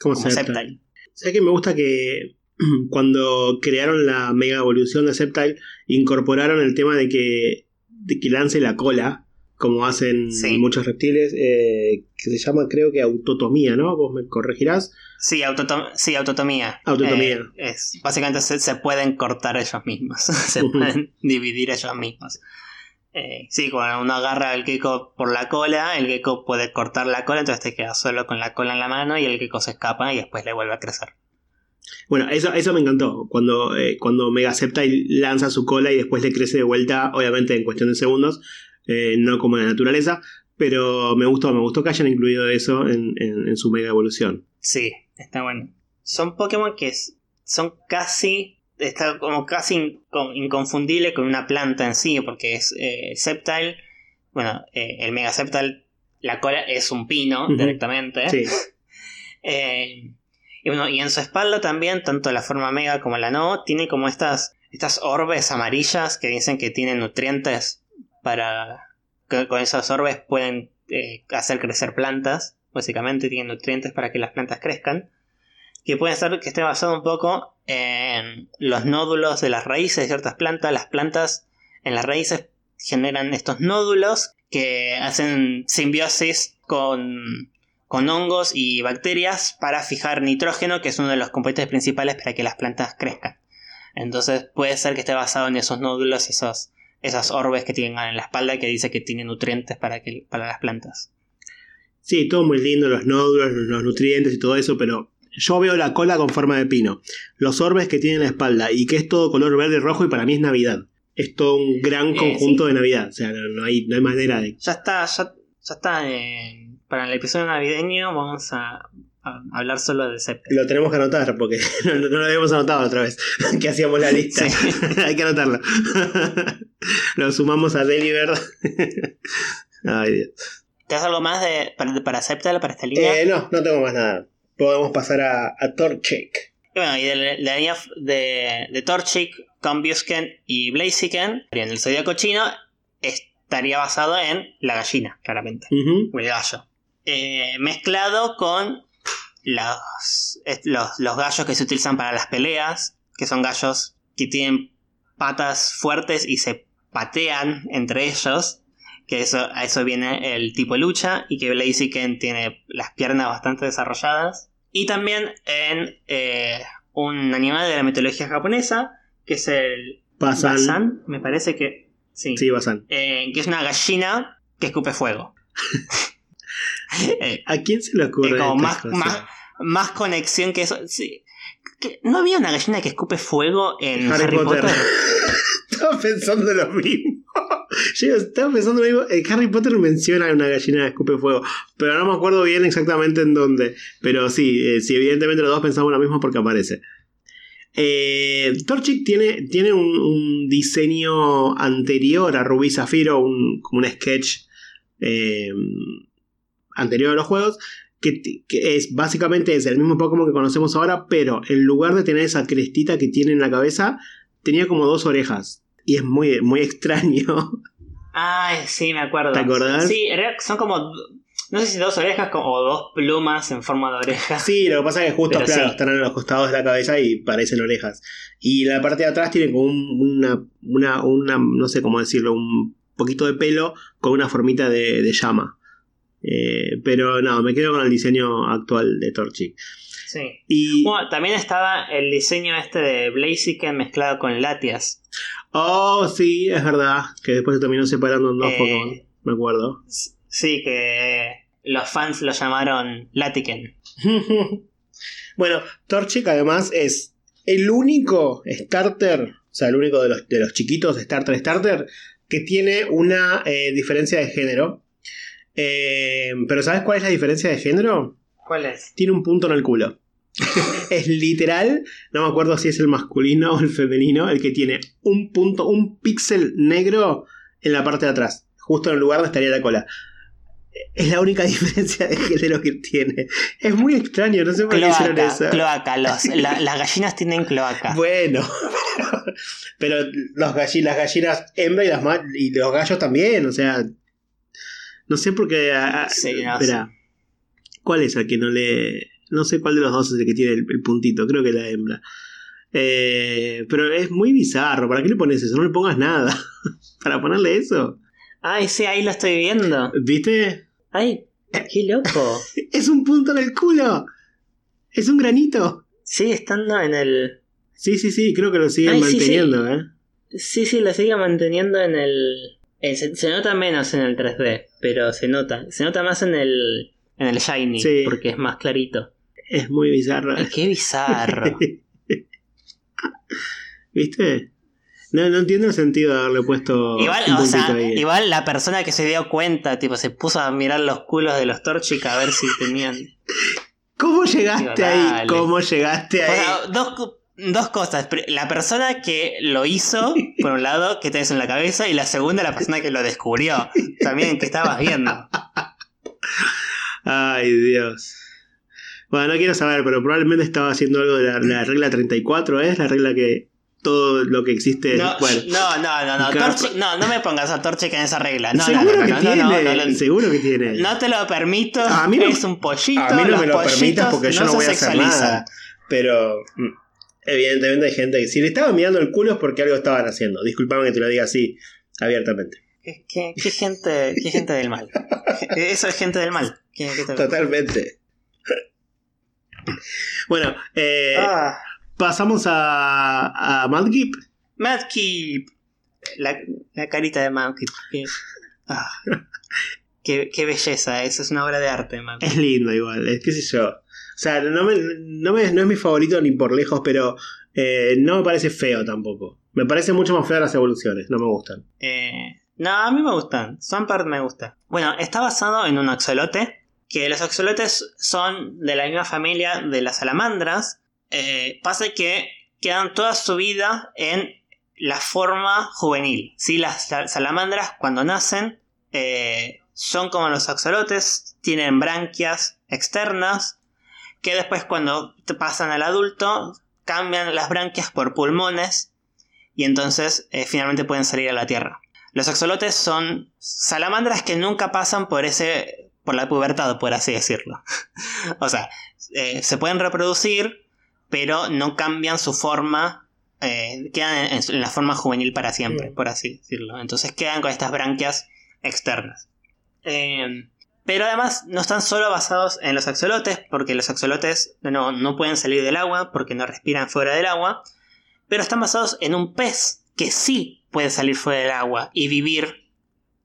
como, Septile. ¿Sabes que me gusta que cuando crearon la mega evolución de Septile, incorporaron el tema de que, de que lance la cola como hacen muchos reptiles, eh, que se llama creo que autotomía, ¿no? Vos me corregirás. Sí, sí autotomía. Autotomía. Eh, es, básicamente se, pueden cortar ellos mismos, se pueden dividir ellos mismos. Eh, sí, cuando uno agarra al gecko por la cola, el gecko puede cortar la cola, entonces te queda solo con la cola en la mano y el gecko se escapa y después le vuelve a crecer. Bueno, eso, eso me encantó. Cuando, cuando Mega y lanza su cola y después le crece de vuelta, obviamente en cuestión de segundos, eh, no como la naturaleza, pero me gustó, me gustó que hayan incluido eso en, su mega evolución. Sí, está bueno. Son Pokémon que son casi, está como casi inconfundible con una planta en sí, porque es eh, Septile, bueno, eh, el Mega Septile, la cola es un pino directamente. Sí. y bueno, y en su espalda también, tanto la forma Mega como la No, tiene como estas, estas orbes amarillas que dicen que tienen nutrientes para con esos orbes pueden eh, hacer crecer plantas, básicamente tienen nutrientes para que las plantas crezcan, que pueden ser que esté basado un poco en los nódulos de las raíces de ciertas plantas. Las plantas en las raíces generan estos nódulos que hacen simbiosis con, con hongos y bacterias para fijar nitrógeno, que es uno de los componentes principales para que las plantas crezcan. Entonces puede ser que esté basado en esos nódulos, esos esas orbes que tienen en la espalda que dice que tiene nutrientes para, que, para las plantas. Sí, todo muy lindo, los nódulos, los nutrientes y todo eso, pero yo veo la cola con forma de pino, los orbes que tiene en la espalda y que es todo color verde y rojo y para mí es Navidad. Es todo un gran eh, conjunto de Navidad, o sea, no, hay, no hay manera de... Ya está, ya, ya está. Eh, para el episodio navideño vamos a hablar solo de Septile. Lo tenemos que anotar porque no, lo habíamos anotado otra vez que hacíamos la lista. Hay que anotarlo. lo sumamos a Deliver. Ay, Dios. ¿Te algo más de, para, para para esta línea? Eh, no, no tengo más nada. Podemos pasar a, a Torchic. Y bueno, y de la línea de, de Torchic, Combusken y Blaziken, en el zodiaco chino, estaría basado en la gallina, claramente. O el gallo. Eh, mezclado con los, los, gallos que se utilizan para las peleas, que son gallos que tienen patas fuertes y se patean entre ellos, que eso, a eso viene el tipo lucha, y que Blaziken tiene las piernas bastante desarrolladas. Y también en eh, un animal de la mitología japonesa, que es el Basan, me parece que... Sí, sí Basan. Eh, que es una gallina que escupe fuego. ¿A quién se le ocurre? como más, más conexión que eso. Sí. ¿No había una gallina que escupe fuego en Harry, Potter? estaba pensando lo mismo. Yo estaba pensando lo mismo. En Harry Potter menciona una gallina que escupe fuego. Pero no me acuerdo bien exactamente en dónde. Pero sí, eh, sí evidentemente los dos pensamos lo mismo porque aparece. Eh, Torchic tiene, tiene un, diseño anterior a Rubí Zafiro, un, como un sketch eh, anterior a los juegos, que, es básicamente es el mismo Pokémon que conocemos ahora, pero en lugar de tener esa crestita que tiene en la cabeza, tenía como dos orejas. Y es muy, muy extraño. Ay, sí, me acuerdo. ¿Te acordás? Sí, son como. No sé si dos orejas o dos plumas en forma de orejas. Sí, lo que pasa es que justo, claro, están en los costados de la cabeza y parecen orejas. Y la parte de atrás tiene como una, una, una, no sé cómo decirlo, un poquito de pelo con una formita de llama. Eh, pero no, me quedo con el diseño actual de Torchic. Sí. Y... Bueno, también estaba el diseño este de Blaziken mezclado con Latias. Oh, sí, es verdad. Que después se terminó separando en dos eh, Pokémon. Me acuerdo. Sí, que los fans lo llamaron Latiken. bueno, Torchic además es el único starter, o sea, el único de los, de los chiquitos starter starter que tiene una eh, diferencia de género. Eh, pero ¿sabes cuál es la diferencia de género? ¿Cuál es? Tiene un punto en el culo. es literal, no me acuerdo si es el masculino o el femenino, el que tiene un punto, un píxel negro en la parte de atrás, justo en el lugar donde estaría la cola. Es la única diferencia de género que tiene. Es muy extraño, no sé por qué hicieron eso. cloaca. Los- la- las gallinas tienen cloaca. Bueno, pero, pero los galli- las gallinas hembra y, las y los gallos también, o sea, no sé por qué. ah, ah, Sí, no espera, ¿cuál es el que no le.? No sé cuál de los dos es el que tiene el, el puntito, creo que la hembra. Eh, pero es muy bizarro, ¿para qué le pones eso? No le pongas nada. Para ponerle eso. Ay, sí, ahí lo estoy viendo. ¿Viste? Ay, qué loco. Es un punto en el culo. Es un granito. Sigue estando en el. Sí, sí, sí, creo que lo siguen Ay, sí, sí. manteniendo, ¿eh? Sí, sí, lo sigue manteniendo en el. En- se, se nota menos en el 3D, pero se nota. Se nota más en el. en el Shiny, Sí. porque es más clarito. Es muy bizarro. Ay, qué bizarro. ¿Viste? No, no entiendo el sentido de haberle puesto Igual, un o sea, puntito ahí. igual la persona que se dio cuenta, tipo, se puso a mirar los culos de los Torchic a ver si tenían. ¿Cómo llegaste Digo, ahí? ¿Cómo llegaste O ahí? sea, dos, dos cosas. La persona que lo hizo, por un lado, que tenés en la cabeza, y la segunda, la persona que lo descubrió. También, que estabas viendo. Ay, Dios. Bueno, no quiero saber, pero probablemente estaba haciendo algo de la, la regla 34, ¿es? La regla que todo lo que existe. No, bueno, no, no, no, no. Torchic- no, no me pongas a Torchic en esa regla. No, seguro no, que tiene. seguro que tiene. no te lo permito. A mí no- es un pollito. a mí no me lo permitas porque yo no, voy a hacer nada. Pero mm, evidentemente hay gente que si le estaban mirando el culo es porque algo estaban haciendo. Disculpame que te lo diga así abiertamente. ¿Qué, qué- qué gente, qué gente del mal? Eso es gente del mal. ¿Qué- qué te- Totalmente. Bueno, eh, Ah, pasamos a, a Madgip. Madkeep. La, la carita de Madkeep. Qué, ah, qué, qué belleza, eso es una obra de arte, Madkeep. Es lindo igual, es qué sé yo. O sea, no, me, no, no es mi favorito ni por lejos, pero eh, no me parece feo tampoco. Me parece mucho más feo las evoluciones, no me gustan. Eh, no, a mí me gustan. Swampert me gusta. Bueno, está basado en un axolote. Que los axolotes son de la misma familia de las salamandras. Eh, pasa que quedan toda su vida en la forma juvenil. ¿sí? Las sa- salamandras cuando nacen eh, son como los axolotes, tienen branquias externas, que después cuando pasan al adulto cambian las branquias por pulmones y entonces eh, finalmente pueden salir a la Tierra. Los axolotes son salamandras que nunca pasan por ese por la pubertad, por así decirlo. o sea, eh, se pueden reproducir, pero no cambian su forma, eh, quedan en, en la forma juvenil para siempre, por así decirlo. Entonces quedan con estas branquias externas. Eh, pero además no están solo basados en los axolotes, porque los axolotes no, no pueden salir del agua, porque no respiran fuera del agua, pero están basados en un pez que sí puede salir fuera del agua y vivir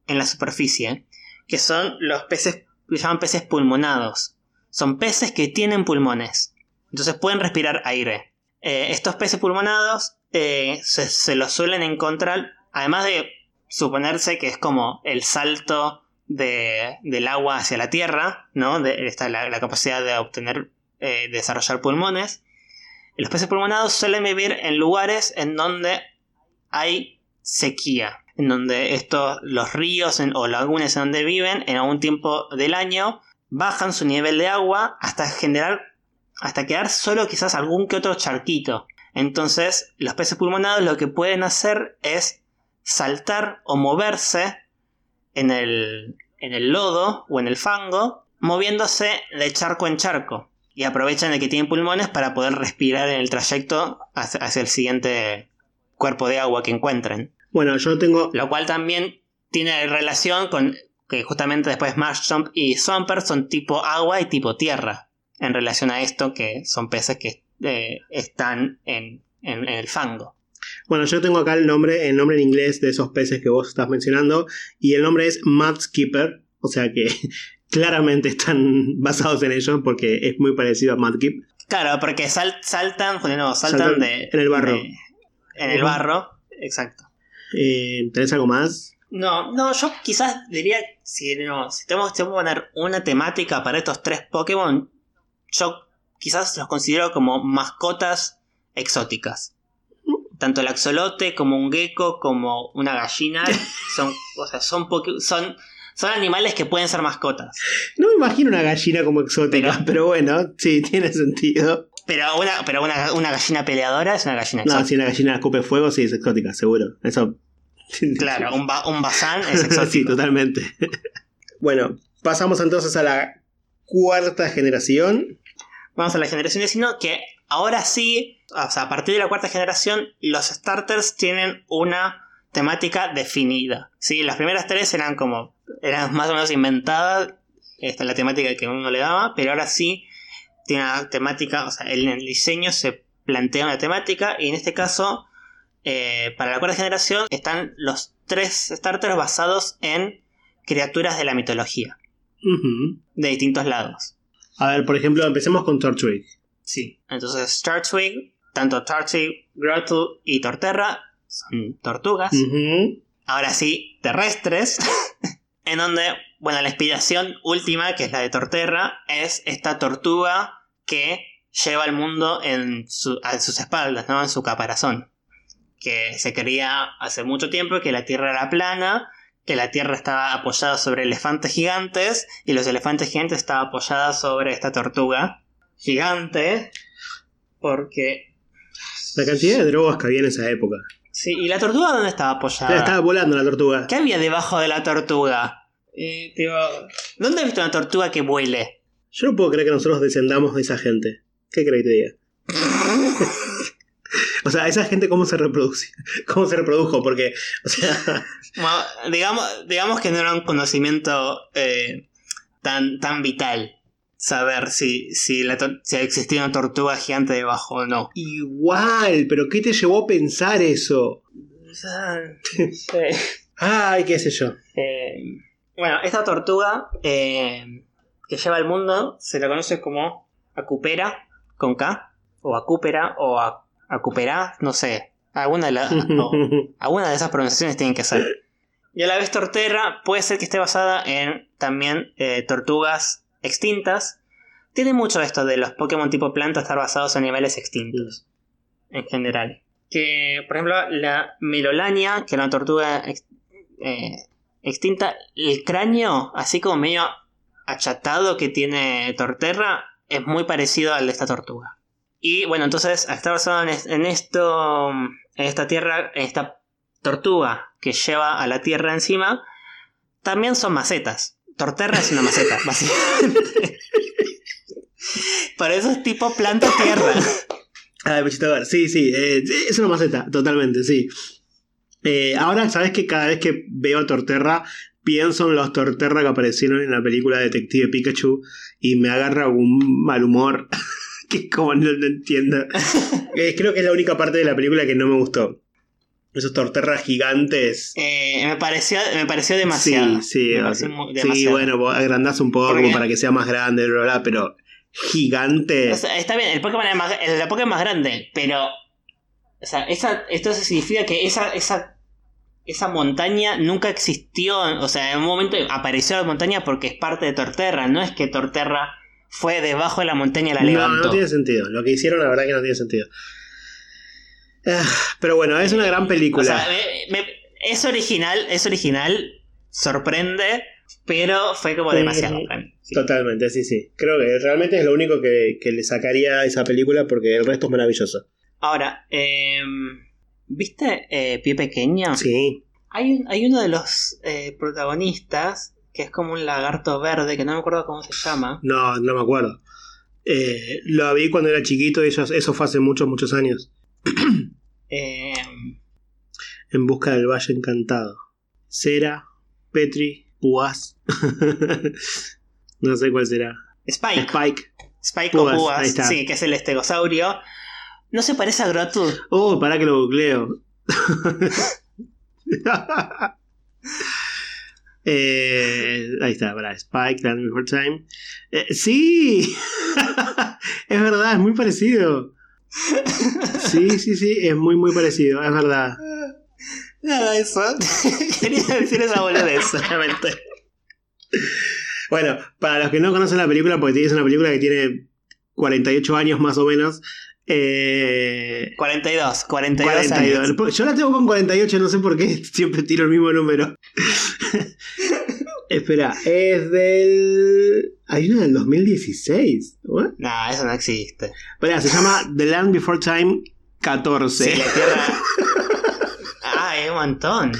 en la superficie, que son los peces que se llaman peces pulmonados. Son peces que tienen pulmones, entonces pueden respirar aire. Eh, estos peces pulmonados eh, se los suelen encontrar, además de suponerse que es como el salto de- del agua hacia la tierra, ¿no? La, capacidad de obtener, eh, desarrollar pulmones. Los peces pulmonados suelen vivir en lugares en donde hay sequía, en donde estos, los ríos o lagunas en donde viven en algún tiempo del año bajan su nivel de agua hasta generar, hasta quedar solo quizás algún que otro charquito. Entonces, los peces pulmonados lo que pueden hacer es saltar o moverse en el, en el lodo o en el fango, moviéndose de charco en charco. Y aprovechan de que tienen pulmones para poder respirar en el trayecto hacia, hacia el siguiente cuerpo de agua que encuentren. Bueno, yo tengo. Lo cual también tiene relación con que justamente después Marshtomp y Swampert son tipo agua y tipo tierra. En relación a esto, que son peces que eh, están en, en- en el fango. Bueno, yo tengo acá el nombre, el nombre en inglés de esos peces que vos estás mencionando. Y el nombre es Mudskipper. O sea que claramente están basados en ellos porque es muy parecido a Mudkip. Claro, porque sal- saltan, nuevo, saltan, Saltan de, en el barro. de- en el barro, exacto. Eh, ¿Tenés algo más? No, no, yo quizás diría, si, no, si tenemos que poner una temática para estos tres Pokémon, yo quizás los considero como mascotas exóticas. Tanto el axolote como un gecko como una gallina son, o sea, son, son, son animales que pueden ser mascotas. No me imagino una gallina como exótica, pero, bueno, sí, tiene sentido. Pero una, pero una, una, gallina peleadora es una gallina exótica. No, si una gallina escupe fuego, sí es exótica, seguro. Eso. Claro, un, un bazán es exótico. sí, totalmente. bueno, pasamos entonces a la cuarta generación. Vamos a la generación 19, que ahora sí, o sea, a partir de la cuarta generación, los starters tienen una temática definida. ¿sí? Las primeras tres eran como, eran más o menos inventadas, esta es la temática que uno le daba, pero ahora sí tiene una temática, o sea, en el diseño se plantea una temática y en este caso, eh, para la cuarta generación, están los tres starters basados en criaturas de la mitología. De distintos lados. A ver, por ejemplo, empecemos con Torchwig. Sí. Entonces, Torchwig, tanto Torchwig, Grottle y Torterra son tortugas. Ahora sí, terrestres. en donde, bueno, la inspiración última, que es la de Torterra, es esta tortuga que lleva al mundo en a sus espaldas, ¿no? En su caparazón. Que se creía hace mucho tiempo que la Tierra era plana, que la Tierra estaba apoyada sobre elefantes gigantes y los elefantes gigantes estaban apoyados sobre esta tortuga gigante. Porque... La cantidad de drogas que había en esa época. Sí, ¿y la tortuga dónde estaba apoyada? Estaba volando la tortuga. ¿Qué había debajo de la tortuga? Eh, ¿Dónde has visto una tortuga que vuele? Yo no puedo creer que nosotros descendamos de esa gente. ¿Qué crees que te diga? o sea, esa gente cómo se reproduce, cómo se reprodujo, porque, o sea, digamos, digamos que no era un conocimiento eh, tan, tan vital saber si, si, la si existía una tortuga gigante debajo o no. Igual, pero ¿qué te llevó a pensar eso? Ay, qué sé yo. Eh, bueno, esta tortuga eh, que lleva al mundo se la conoce como Acupera, con K, o Acupera, o Acupera, no sé. Alguna de, alguna de esas pronunciaciones tienen que ser. Y a la vez Torterra puede ser que esté basada en también eh, tortugas extintas. Tiene mucho esto de los Pokémon tipo planta estar basados en animales extintos. En general. Que, por ejemplo, la Melolania, que era una tortuga eh, extinta, el cráneo, así como medio achatado que tiene Torterra, es muy parecido al de esta tortuga. Y bueno, entonces, al estar basado en, esto, en esta tierra, en esta tortuga que lleva a la tierra encima, también son macetas. Torterra es una maceta, básicamente. Por eso es tipo planta-tierra. Ah, sí, sí, eh, es una maceta, totalmente, sí. Eh, ahora, ¿sabes que cada vez que veo a Torterra, pienso en los Torterra que aparecieron en la película Detective Pikachu y me agarra un mal humor que como no, entiendo. Eh, creo que es la única parte de la película que no me gustó. Esos torterras gigantes. Eh, me, pareció, me pareció demasiado. Sí, sí. Sí, bueno, agrandás un poco como para que sea más grande, pero gigante. está bien, el Pokémon es más, el Pokémon más grande, pero. O sea, esa, esto significa que esa, esa, esa montaña nunca existió. O sea, en un momento apareció la montaña porque es parte de Torterra. No es que Torterra fue debajo de la montaña y la levantó. No, no tiene sentido. Lo que hicieron, la verdad, que no tiene sentido. Ah, pero bueno, es una gran película. es original, es original, sorprende, pero fue como demasiado. Totalmente, sí, sí. Creo que realmente es lo único que, le sacaría a esa película porque el resto es maravilloso. Ahora, em, ¿viste eh, Pie Pequeño? Sí. Hay, hay uno de los eh, protagonistas que es como un lagarto verde, que no me acuerdo cómo se llama. No, no me acuerdo. Eh, lo vi cuando era chiquito y eso, eso fue hace muchos, muchos años. Em, en busca del Valle Encantado. Cera, Petri, Púas. no sé cuál será. Spike. Spike. Spike o Púas, sí, que es el estegosaurio. ¿No se parece a Grotu? Oh, para que lo googleo. eh, ahí está, para Spike, Land Before Time. Eh, sí, es verdad, es muy parecido. Sí, sí, sí, es muy, muy parecido, es verdad. Nada, eso. Quería decir esa boludez solamente. Bueno, para los que no conocen la película, porque es una película que tiene 48 años más o menos. Eh, 42, 42, 42. Años. Yo la tengo con 48, no sé por qué siempre tiro el mismo número. Espera, es del. Hay una del 2016. ¿What? No, eso no existe. Espera, se llama The Land Before Time 14. Sí, la Tierra. ah, hay un montón.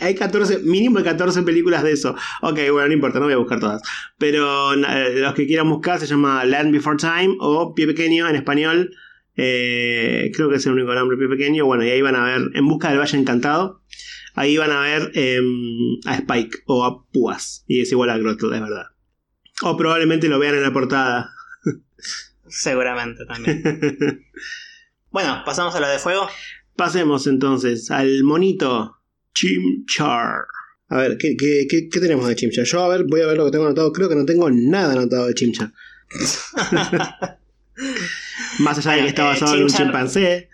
hay 14, mínimo de 14 películas de eso. Ok, bueno, no importa, no voy a buscar todas. Pero eh, los que quieran buscar se llama Land Before Time o Pie Pequeño en español. Eh, creo que es el único nombre, Pie Pequeño. Bueno, y ahí van a ver En Busca del Valle Encantado. Ahí van a ver em, a Spike o a Púas. Y es igual a Grotto, es verdad. O probablemente lo vean en la portada. Seguramente también. bueno, pasamos a lo de fuego. Pasemos entonces al monito Chimchar. A ver, ¿qué, qué, tenemos de Chimchar? Yo a ver, voy a ver lo que tengo anotado. Creo que no tengo nada anotado de Chimchar. Más allá de que está basado en un chimpancé.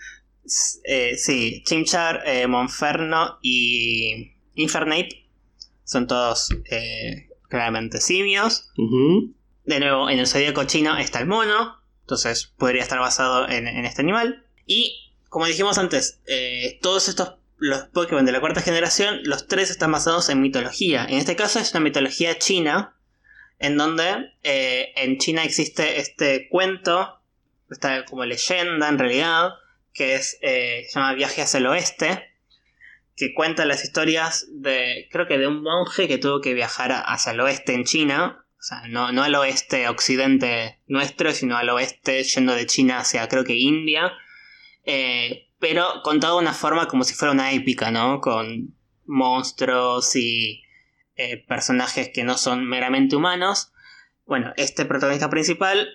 Eh, sí, Chimchar, eh, Monferno y Infernate son todos eh, claramente simios. De nuevo, en el zodíaco chino está el mono, entonces podría estar basado en, este animal. Y como dijimos antes, todos estos los Pokémon de la cuarta generación, los tres están basados en mitología. En este caso es una mitología china, en donde en China existe este cuento, esta como leyenda en realidad, que es, eh, se llama Viaje hacia el Oeste, que cuenta las historias de, creo que de un monje que tuvo que viajar hacia el oeste en China, o sea, no, al oeste occidente nuestro, sino al oeste yendo de China hacia, creo que India, eh, pero contado de una forma como si fuera una épica, ¿no? Con monstruos y eh, personajes que no son meramente humanos. Bueno, este protagonista principal,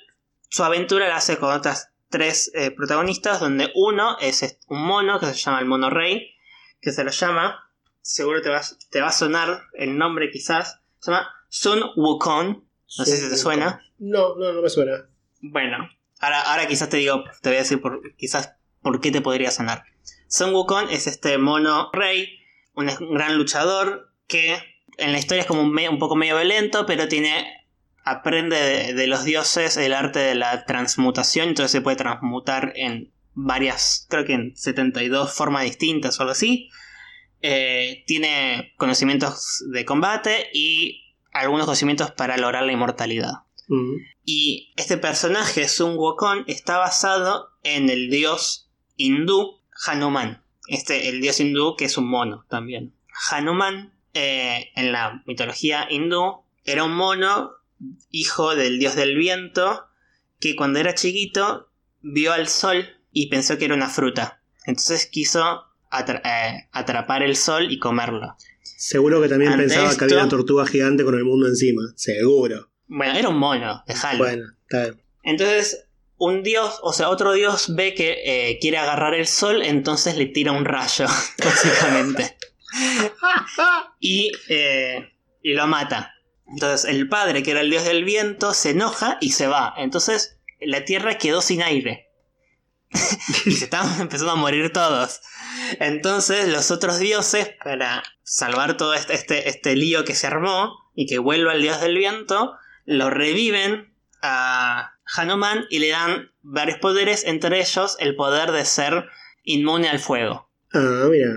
su aventura la hace con otras tres eh, protagonistas, donde uno es un mono que se llama el mono rey, que se lo llama, seguro te va, te va a sonar el nombre quizás, se llama Sun Wukong, no sé si te suena. No, no, no me suena. Bueno, ahora, ahora quizás te digo, te voy a decir por, quizás por qué te podría sonar. Sun Wukong es este mono rey, un gran luchador que en la historia es como un, un poco medio violento, pero tiene aprende de, los dioses el arte de la transmutación, entonces se puede transmutar en varias, creo que en 72 formas distintas o algo así. Eh, tiene conocimientos de combate y algunos conocimientos para lograr la inmortalidad. Y este personaje, Sun Wukong, está basado en el dios hindú Hanuman. Este, el dios hindú que es un mono también. Hanuman, eh, en la mitología hindú, era un mono hijo del dios del viento, que cuando era chiquito vio al sol y pensó que era una fruta. Entonces quiso eh, atrapar el sol y comerlo. Seguro que también pensaba que había una tortuga gigante con el mundo encima. Seguro. Bueno, era un mono, déjalo. Bueno, está bien. Entonces, un dios, o sea, otro dios ve que eh, quiere agarrar el sol, entonces le tira un rayo, básicamente. y, eh, y lo mata. Entonces el padre, que era el dios del viento, se enoja y se va. Entonces la tierra quedó sin aire. y se estaban empezando a morir todos. Entonces los otros dioses, para salvar todo este, este, este lío que se armó y que vuelva el dios del viento, lo reviven a Hanuman y le dan varios poderes, entre ellos el poder de ser inmune al fuego. Ah, mira.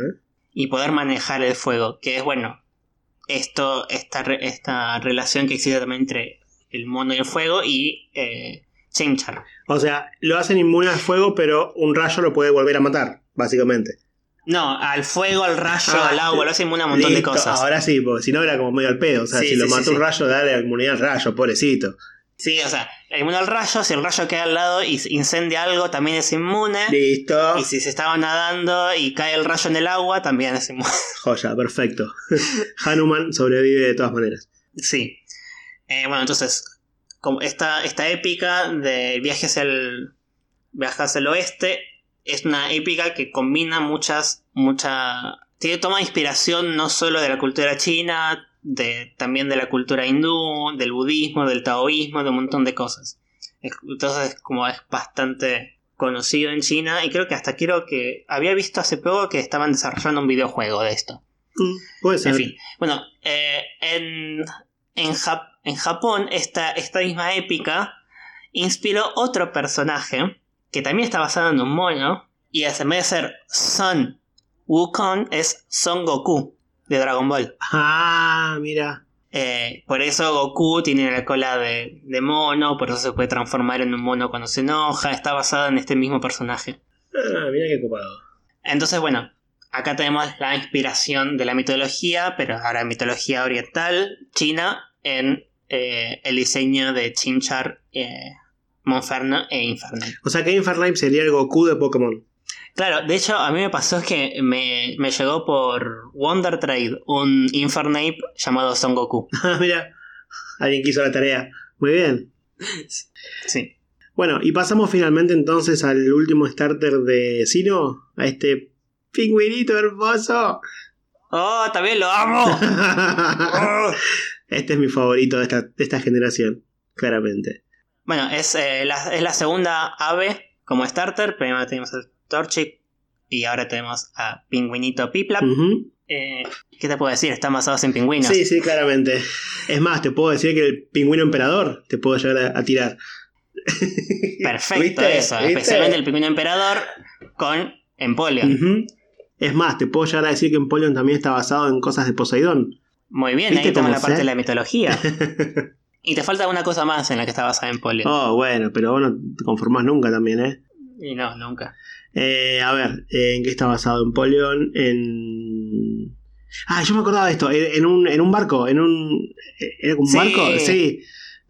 Y poder manejar el fuego, que es bueno, esto, esta, esta relación que existe también entre el mono y el fuego y eh, Chimchar. O sea, lo hacen inmune al fuego, pero un rayo lo puede volver a matar, básicamente. No, al fuego, al rayo, ah, al agua, lo hacen inmune a un montón de cosas. Ahora sí, porque si no era como medio al pedo. O sea, si lo mata un rayo, dale inmunidad al rayo, pobrecito. Sí, o sea, inmune al rayo, si el rayo queda al lado y incendia algo, también es inmune. Listo. Y si se estaba nadando y cae el rayo en el agua, también es inmune. Joya, perfecto. Hanuman sobrevive de todas maneras. Sí. Eh, bueno, entonces, como esta, esta épica de viaje hacia el, viaje hacia el oeste es una épica que combina muchas, mucha... Tiene, toma inspiración no solo de la cultura china, de, también de la cultura hindú, del budismo, del taoísmo, de un montón de cosas. Entonces, como es bastante conocido en China y creo que hasta quiero que había visto hace poco que estaban desarrollando un videojuego de esto. Mm, puede ser. En fin, bueno, eh, en, en, Jap- en Japón esta, esta misma épica inspiró otro personaje que también está basado en un mono y en vez de ser Son Wukong es Son Goku de Dragon Ball. Ah, mira. Eh, por eso Goku tiene la cola de, de mono, por eso se puede transformar en un mono cuando se enoja, está basado en este mismo personaje. Ah, mira qué copado. Entonces, bueno, acá tenemos la inspiración de la mitología, pero ahora mitología oriental, china, en eh, el diseño de Chinchar, eh, Monferno e Infernal. O sea que Infernape sería el Goku de Pokémon. Claro, de hecho, a mí me pasó que me, me llegó por Wonder Trade un Infernape llamado Son Goku. Ah, mira. Alguien que hizo la tarea. Muy bien. Sí. Bueno, y pasamos finalmente entonces al último starter de Sino, a este pingüinito hermoso. ¡Oh, también lo amo! ¡Oh! este es mi favorito de esta, de esta generación, claramente. Bueno, es, eh, la, es la segunda ave como starter. Primero tenemos el Torchic y ahora tenemos a Pingüinito Piplap. Eh, ¿Qué te puedo decir? Están basados en pingüinos. Sí, sí, claramente. Es más, te puedo decir que el pingüino emperador te puedo llegar a, a tirar. Perfecto, ¿Viste? eso. ¿Viste? Especialmente el pingüino emperador con Empoleon. Es más, te puedo llegar a decir que Empoleon también está basado en cosas de Poseidón. Muy bien, ¿Viste ahí cómo la parte de la mitología. y te falta una cosa más en la que está basada Empoleon. oh, bueno, pero vos no te conformás nunca también, ¿eh? Y no, nunca. Eh, a ver, ¿en qué está basado Empoleon? En. Ah, yo me acordaba de esto. En en un, en un barco. En un. ¿Era un Sí. barco? Sí.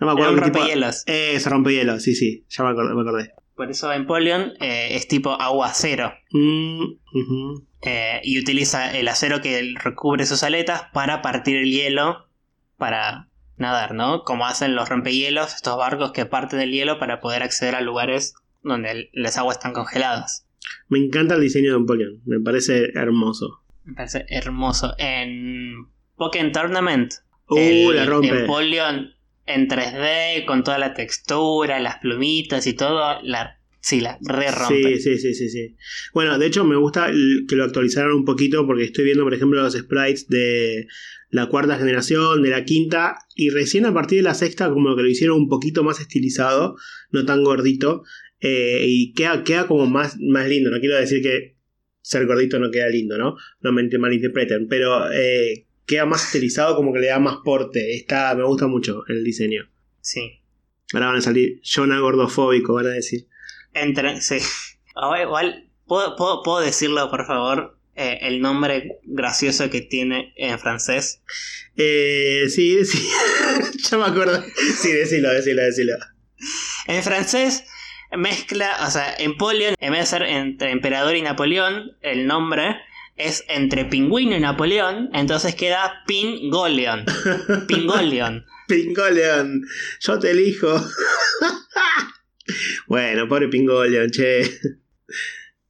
No me Era acuerdo un qué tipo. rompehielos. Eh, se rompehielos, sí, sí. Ya me acordé. Me acordé. Por eso Empoleon eh, es tipo agua cero. Mm, eh, y utiliza el acero que recubre sus aletas para partir el hielo para nadar, ¿no? Como hacen los rompehielos, estos barcos que parten el hielo para poder acceder a lugares donde las aguas están congeladas. Me encanta el diseño de Empoleon. Me parece hermoso. Me parece hermoso. En Pokémon Tournament, Uh, el la rompe. Empoleon en 3D con toda la textura, las plumitas y todo, la, sí, la re rompe. Sí, sí, sí, sí, sí. Bueno, de hecho me gusta que lo actualizaron un poquito porque estoy viendo, por ejemplo, los sprites de la cuarta generación, de la quinta, y recién a partir de la sexta como que lo hicieron un poquito más estilizado, no tan gordito, eh, y queda, queda como más, más lindo. No quiero decir que ser gordito no queda lindo, ¿no? No me malinterpreten, pero eh, queda más estilizado como que le da más porte. Está, me gusta mucho el diseño. Sí. Ahora van a salir Jonah gordofóbico, van a decir. Entre, sí. Ahora igual, ¿puedo, puedo, puedo decirlo, por favor? Eh, el nombre gracioso que tiene en francés. Eh, sí, sí. ya me acuerdo. Sí, decilo, decilo, decilo. En francés mezcla, o sea, Empoleon, en vez de ser entre Emperador y Napoleón, el nombre es entre Pingüino y Napoleón, entonces queda Pingoleon. Pingoleon. Pingoleon, yo te elijo. bueno, pobre Pingoleon, che.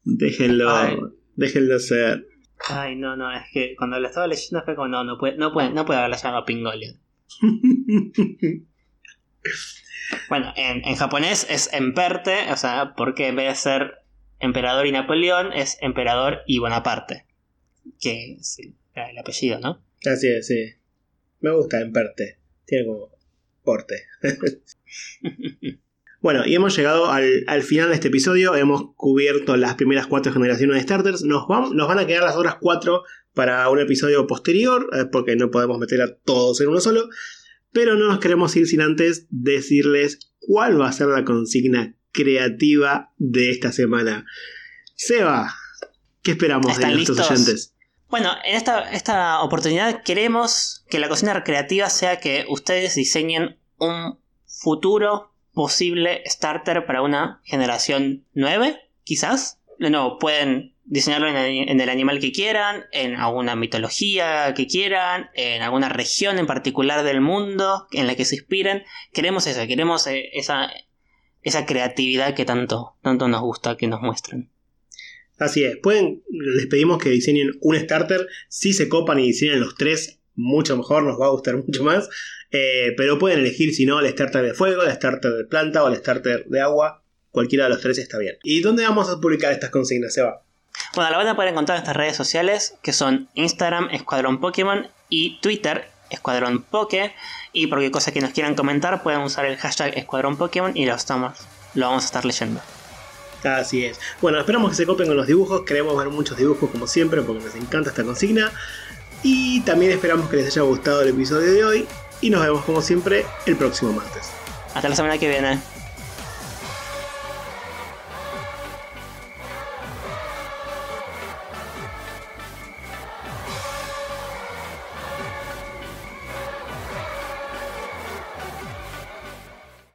Déjenlo, Ay. déjenlo ser. Ay, no, no, es que cuando la estaba leyendo fue como, no, no puede, no puede, no puede haberla llamado Pingoleon. Bueno, en, en japonés es Emperte, o sea, porque en vez de ser emperador y Napoleón, es emperador y Bonaparte. Que es el, el apellido, ¿no? Así es, sí. Me gusta Emperte. Tiene como porte. Bueno, y hemos llegado al, al final de este episodio. Hemos cubierto las primeras cuatro generaciones de starters. Nos, nos van a quedar las otras cuatro para un episodio posterior, eh, porque no podemos meter a todos en uno solo. Pero no nos queremos ir sin antes decirles cuál va a ser la consigna creativa de esta semana. Seba, ¿qué esperamos de ¿Están nuestros listos? oyentes? Bueno, en esta, esta oportunidad queremos que la cocina recreativa sea que ustedes diseñen un futuro posible starter para una generación 9, quizás. De nuevo, pueden diseñarlo en el, animal que quieran, en alguna mitología que quieran, en alguna región en particular del mundo en la que se inspiren. Queremos eso, queremos eh, esa, esa creatividad que tanto, tanto nos gusta que nos muestren. Así es, pueden, les pedimos que diseñen un starter. Si se copan y diseñan los tres, mucho mejor, nos va a gustar mucho más. Eh, pero pueden elegir, si no, el starter de fuego, el starter de planta o el starter de agua. cualquiera de los tres está bien. ¿Y dónde vamos a publicar estas consignas, Seba? Bueno, la van a poder encontrar en estas redes sociales que son Instagram, Escuadrón Pokémon y Twitter, Escuadrón Poke. Y por cualquier cosa que nos quieran comentar, pueden usar el hashtag Escuadrón Pokémon y lo, estamos, lo vamos a estar leyendo. Así es. Bueno, esperamos que se copen con los dibujos. Queremos ver muchos dibujos como siempre porque nos encanta esta consigna. Y también esperamos que les haya gustado el episodio de hoy. Y nos vemos como siempre el próximo martes. Hasta la semana que viene.